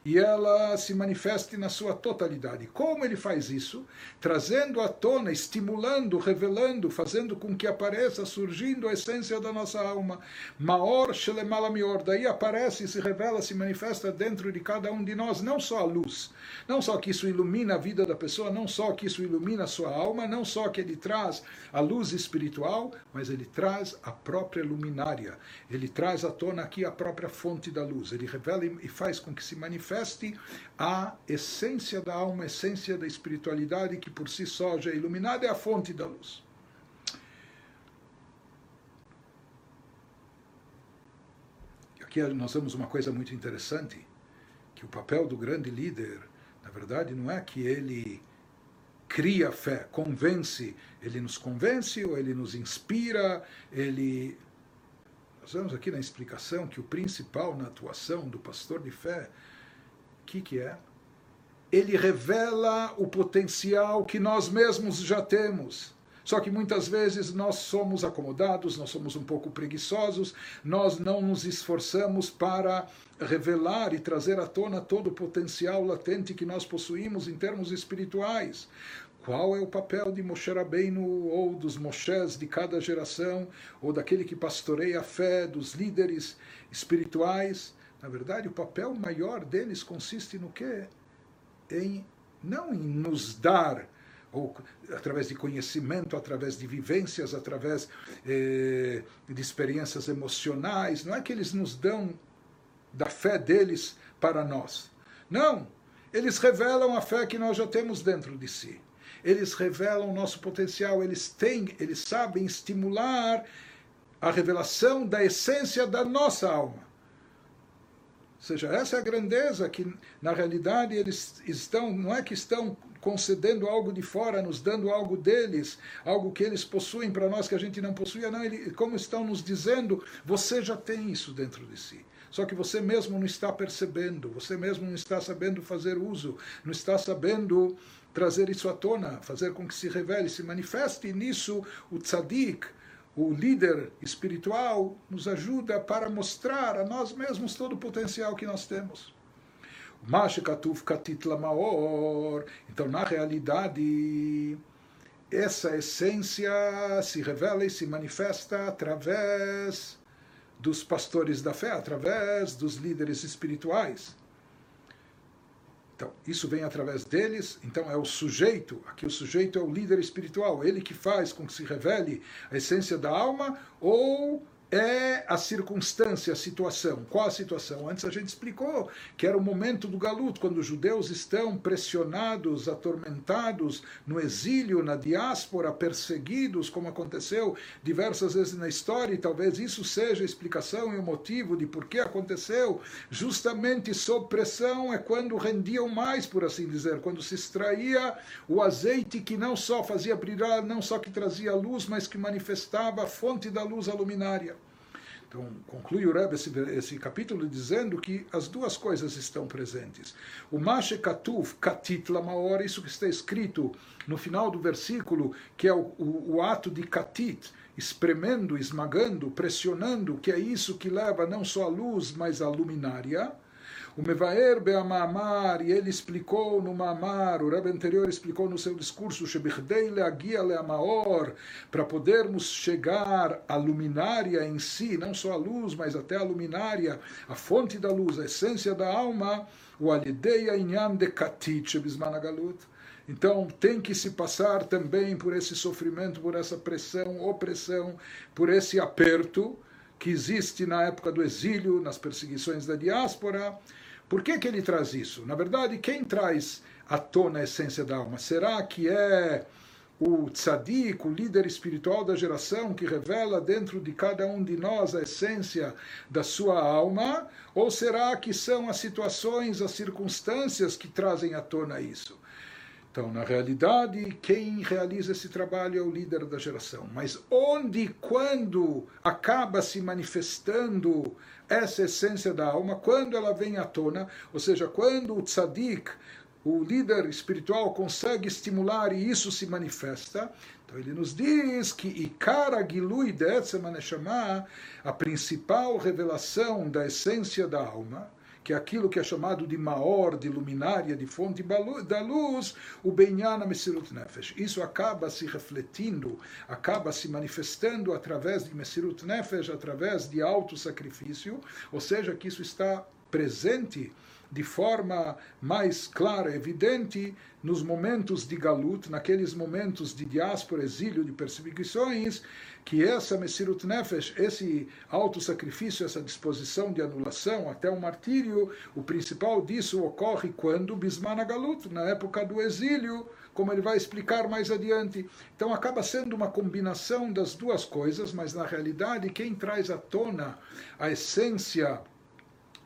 e ela se manifeste na sua totalidade. Como ele faz isso? Trazendo à tona, estimulando, revelando, fazendo com que apareça, surgindo a essência da nossa alma. Maor Shelemalamior. Daí aparece, se revela, se manifesta dentro de cada um de nós, não só a luz, não só que isso ilumina a vida da pessoa, não só que isso ilumina a sua alma, não só que ele traz a luz espiritual, mas ele traz a própria luminária. Ele traz à tona aqui a própria fonte da luz. Ele revela e faz com que se manifeste manifeste a essência da alma, a essência da espiritualidade, que por si só já é iluminada, é a fonte da luz. Aqui nós vemos uma coisa muito interessante, que o papel do grande líder, na verdade, não é que ele cria fé, convence, ele nos convence ou ele nos inspira, ele nós vemos aqui na explicação que o principal na atuação do pastor de fé o que, que é? Ele revela o potencial que nós mesmos já temos. Só que muitas vezes nós somos acomodados, nós somos um pouco preguiçosos, nós não nos esforçamos para revelar e trazer à tona todo o potencial latente que nós possuímos em termos espirituais. Qual é o papel de Moshe Rabbeinu ou dos Moshes de cada geração, ou daquele que pastoreia a fé, dos líderes espirituais? Na verdade, o papel maior deles consiste no quê? Em não em nos dar ou através de conhecimento, através de vivências, através eh, de experiências emocionais. Não é que eles nos dão da fé deles para nós. Não! Eles revelam a fé que nós já temos dentro de si. Eles revelam o nosso potencial, eles têm, eles sabem estimular a revelação da essência da nossa alma. Ou seja, essa é a grandeza que, na realidade, eles estão, não é que estão concedendo algo de fora, nos dando algo deles, algo que eles possuem para nós que a gente não possuía, não, ele, como estão nos dizendo, você já tem isso dentro de si. Só que você mesmo não está percebendo, você mesmo não está sabendo fazer uso, não está sabendo trazer isso à tona, fazer com que se revele, se manifeste. Nisso o tzadik, o líder espiritual, nos ajuda para mostrar a nós mesmos todo o potencial que nós temos. Então, na realidade, essa essência se revela e se manifesta através dos pastores da fé, através dos líderes espirituais. Então, isso vem através deles, então é o sujeito, aqui o sujeito é o líder espiritual, ele que faz com que se revele a essência da alma, ou é a circunstância, a situação. Qual a situação? Antes a gente explicou que era o momento do galuto, quando os judeus estão pressionados, atormentados, no exílio, na diáspora, perseguidos, como aconteceu diversas vezes na história, e talvez isso seja a explicação e o motivo de por que aconteceu. Justamente sob pressão é quando rendiam mais, por assim dizer, quando se extraía o azeite que não só fazia brilhar, não só que trazia luz, mas que manifestava a fonte da luz a luminária. Então, conclui o Rebbe esse, esse, capítulo dizendo que as duas coisas estão presentes. O Mashe Katuv Katit Lamaor, isso que está escrito no final do versículo, que é o, o, o ato de Katit, espremendo, esmagando, pressionando, que é isso que leva não só a luz, mas a luminária. O Mevaer Be'amamar, e ele explicou no Mamar, o Rebbe anterior explicou no seu discurso, para podermos chegar à luminária em si, não só a luz, mas até a luminária, a fonte da luz, a essência da alma, o Alideia Inyan de Katit. Então tem que se passar também por esse sofrimento, por essa pressão, opressão, por esse aperto que existe na época do exílio, nas perseguições da diáspora, por que, que ele traz isso? Na verdade, quem traz à tona a essência da alma? Será que é o tzadik, o líder espiritual da geração, que revela dentro de cada um de nós a essência da sua alma? Ou será que são as situações, as circunstâncias que trazem à tona isso? Então, na realidade, quem realiza esse trabalho é o líder da geração. Mas onde e quando acaba se manifestando essa essência da alma, quando ela vem à tona, ou seja, quando o tzadik, o líder espiritual, consegue estimular e isso se manifesta, então ele nos diz que Ikara Gilui Detzema a principal revelação da essência da alma, que aquilo que é chamado de maor, de luminária, de fonte da luz, o Benyana Mesirut Nefesh. Isso acaba se refletindo, acaba se manifestando através de Mesirut Nefesh, através de alto sacrifício, ou seja, que isso está presente de forma mais clara, evidente, nos momentos de galut, naqueles momentos de diáspora, exílio, de perseguições, que essa Messirut Nefesh, esse auto-sacrifício, essa disposição de anulação até o martírio, o principal disso ocorre quando Bismana Galut, na época do exílio, como ele vai explicar mais adiante. Então acaba sendo uma combinação das duas coisas, mas na realidade quem traz à tona a essência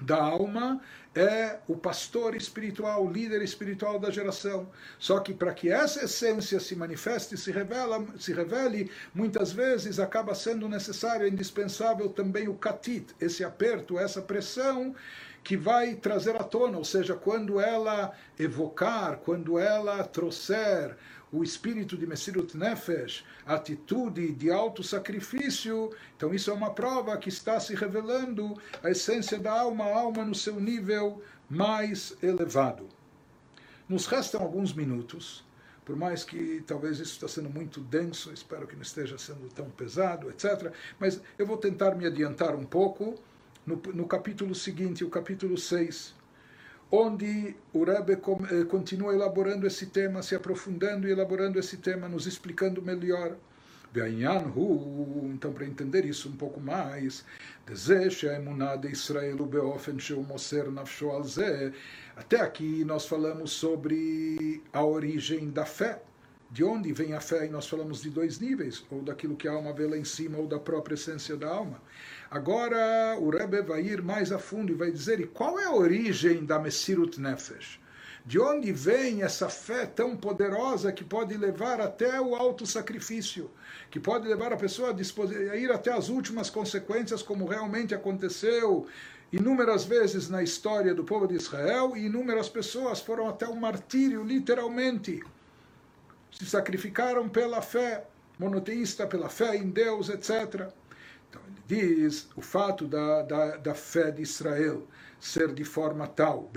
da alma é o pastor espiritual, o líder espiritual da geração. Só que para que essa essência se manifeste, se revela, se revele, muitas vezes acaba sendo necessário, indispensável também o katit, esse aperto, essa pressão que vai trazer à tona, ou seja, quando ela evocar, quando ela trouxer o espírito de Messirut Nefesh, a atitude de alto sacrifício, então isso é uma prova que está se revelando a essência da alma, a alma no seu nível mais elevado. Nos restam alguns minutos, por mais que talvez isso está sendo muito denso, espero que não esteja sendo tão pesado, etc. Mas eu vou tentar me adiantar um pouco no, no capítulo seguinte, o capítulo 6 onde o Rebbe eh, continua elaborando esse tema, se aprofundando e elaborando esse tema, nos explicando melhor então, para entender isso um pouco mais, até aqui nós falamos sobre a origem da fé. De onde vem a fé? E nós falamos de dois níveis, ou daquilo que a alma vê lá em cima, ou da própria essência da alma. Agora o Rebbe vai ir mais a fundo e vai dizer: e qual é a origem da Messirut Nefesh? De onde vem essa fé tão poderosa que pode levar até o alto sacrifício, que pode levar a pessoa a, a ir até as últimas consequências, como realmente aconteceu inúmeras vezes na história do povo de Israel, e inúmeras pessoas foram até o martírio, literalmente. Se sacrificaram pela fé monoteísta, pela fé em Deus, etc. Diz o fato da, da, da fé de Israel ser de forma tal,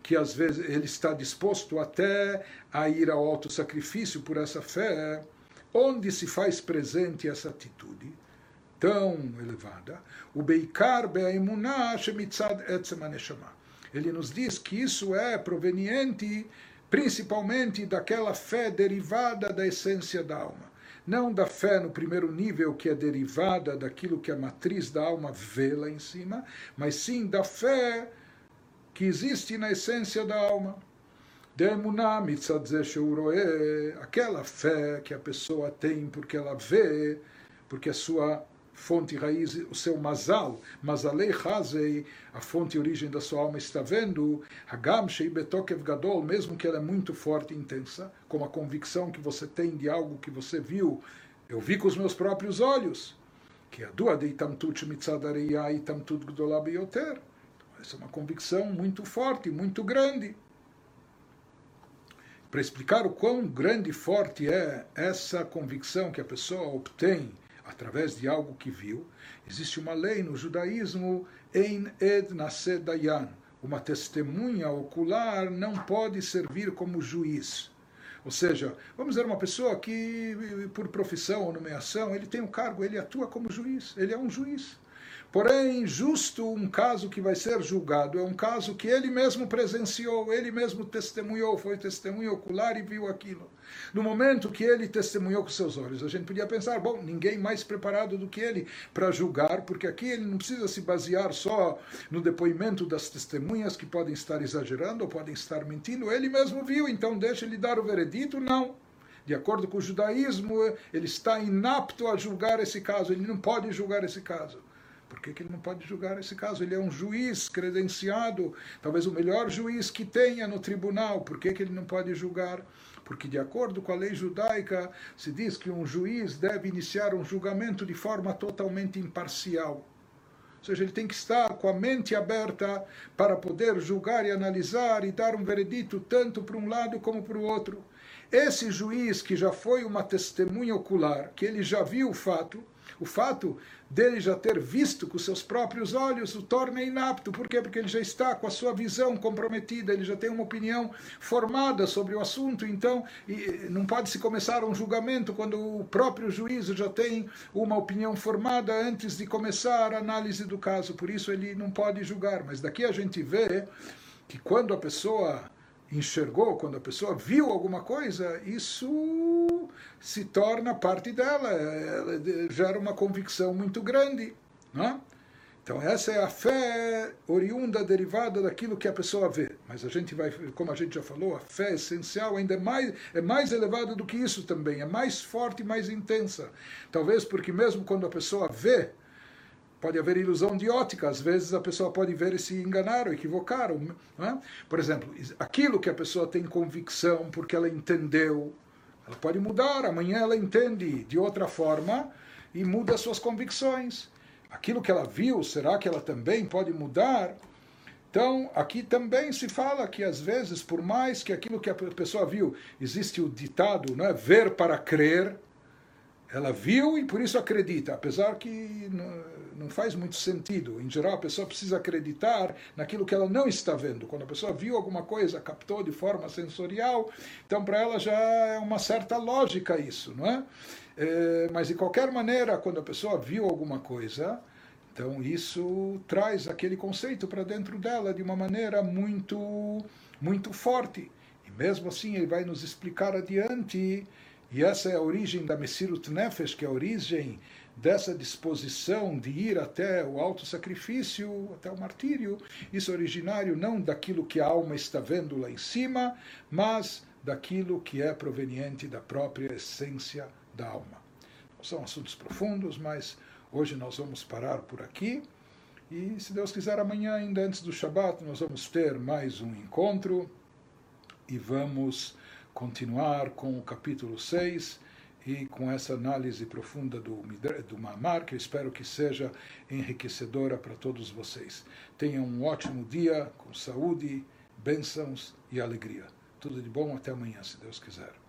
que às vezes ele está disposto até a ir ao alto sacrifício por essa fé, onde se faz presente essa atitude tão elevada, o Beikar Shemitzad Ele nos diz que isso é proveniente principalmente daquela fé derivada da essência da alma não da fé no primeiro nível, que é derivada daquilo que a matriz da alma vê lá em cima, mas sim da fé que existe na essência da alma. Aquela fé que a pessoa tem porque ela vê, porque a sua fonte raiz, o seu mazal, mazalei chazei, a fonte e origem da sua alma está vendo, hagam shei betokev gadol, mesmo que ela é muito forte e intensa, como a convicção que você tem de algo que você viu, eu vi com os meus próprios olhos, que a dua de itamtut mitzadareia itamtut beyoter. Então, essa é uma convicção muito forte, muito grande. Para explicar o quão grande e forte é essa convicção que a pessoa obtém através de algo que viu, existe uma lei no judaísmo, em ed nased dayan, uma testemunha ocular não pode servir como juiz. Ou seja, vamos dizer uma pessoa que, por profissão ou nomeação, ele tem um cargo, ele atua como juiz, ele é um juiz. Porém, justo um caso que vai ser julgado é um caso que ele mesmo presenciou, ele mesmo testemunhou, foi testemunho ocular e viu aquilo. No momento que ele testemunhou com seus olhos, a gente podia pensar, bom, ninguém mais preparado do que ele para julgar, porque aqui ele não precisa se basear só no depoimento das testemunhas que podem estar exagerando ou podem estar mentindo, ele mesmo viu, então deixa ele dar o veredito, não. De acordo com o judaísmo, ele está inapto a julgar esse caso, ele não pode julgar esse caso. Por que, que, ele não pode julgar esse caso? Ele é um juiz credenciado, talvez o melhor juiz que tenha no tribunal. Por que, que ele não pode julgar? Porque, de acordo com a lei judaica, se diz que um juiz deve iniciar um julgamento de forma totalmente imparcial. Ou seja, ele tem que estar com a mente aberta para poder julgar e analisar e dar um veredito tanto para um lado como para o outro. Esse juiz que já foi uma testemunha ocular, que ele já viu o fato, o fato dele já ter visto com seus próprios olhos o torna inapto. Por quê? Porque ele já está com a sua visão comprometida, ele já tem uma opinião formada sobre o assunto, então não pode se começar um julgamento quando o próprio juízo já tem uma opinião formada antes de começar a análise do caso. Por isso ele não pode julgar. Mas daqui a gente vê que quando a pessoa enxergou, quando a pessoa viu alguma coisa, isso se torna parte dela, ela gera uma convicção muito grande. Não é? Então essa é a fé oriunda, derivada daquilo que a pessoa vê. Mas a gente vai, como a gente já falou, a fé essencial ainda é mais, é mais elevada do que isso também, é mais forte e mais intensa. Talvez porque mesmo quando a pessoa vê, pode haver ilusão de ótica, às vezes a pessoa pode ver e se enganar ou equivocar. É? Por exemplo, aquilo que a pessoa tem convicção porque ela entendeu, ela pode mudar, amanhã ela entende de outra forma e muda suas convicções. Aquilo que ela viu, será que ela também pode mudar? Então, aqui também se fala que às vezes, por mais que aquilo que a pessoa viu, existe o ditado, não é? Ver para crer. Ela viu e por isso acredita, apesar que não faz muito sentido. Em geral, a pessoa precisa acreditar naquilo que ela não está vendo. Quando a pessoa viu alguma coisa, captou de forma sensorial, então para ela já é uma certa lógica isso, não é? é mas de qualquer maneira, quando a pessoa viu alguma coisa, então isso traz aquele conceito para dentro dela de uma maneira muito, muito forte. E mesmo assim, ele vai nos explicar adiante E essa é a origem da Messirut Nefesh, que é a origem dessa disposição de ir até o alto sacrifício, até o martírio. Isso é originário não daquilo que a alma está vendo lá em cima, mas daquilo que é proveniente da própria essência da alma. São assuntos profundos, mas hoje nós vamos parar por aqui. E se Deus quiser, amanhã, ainda antes do Shabat, nós vamos ter mais um encontro e vamos continuar com o capítulo 6 e com essa análise profunda do, do Mamar, que eu espero que seja enriquecedora para todos vocês. Tenham um ótimo dia, com saúde, bênçãos e alegria. Tudo de bom, até amanhã, se Deus quiser.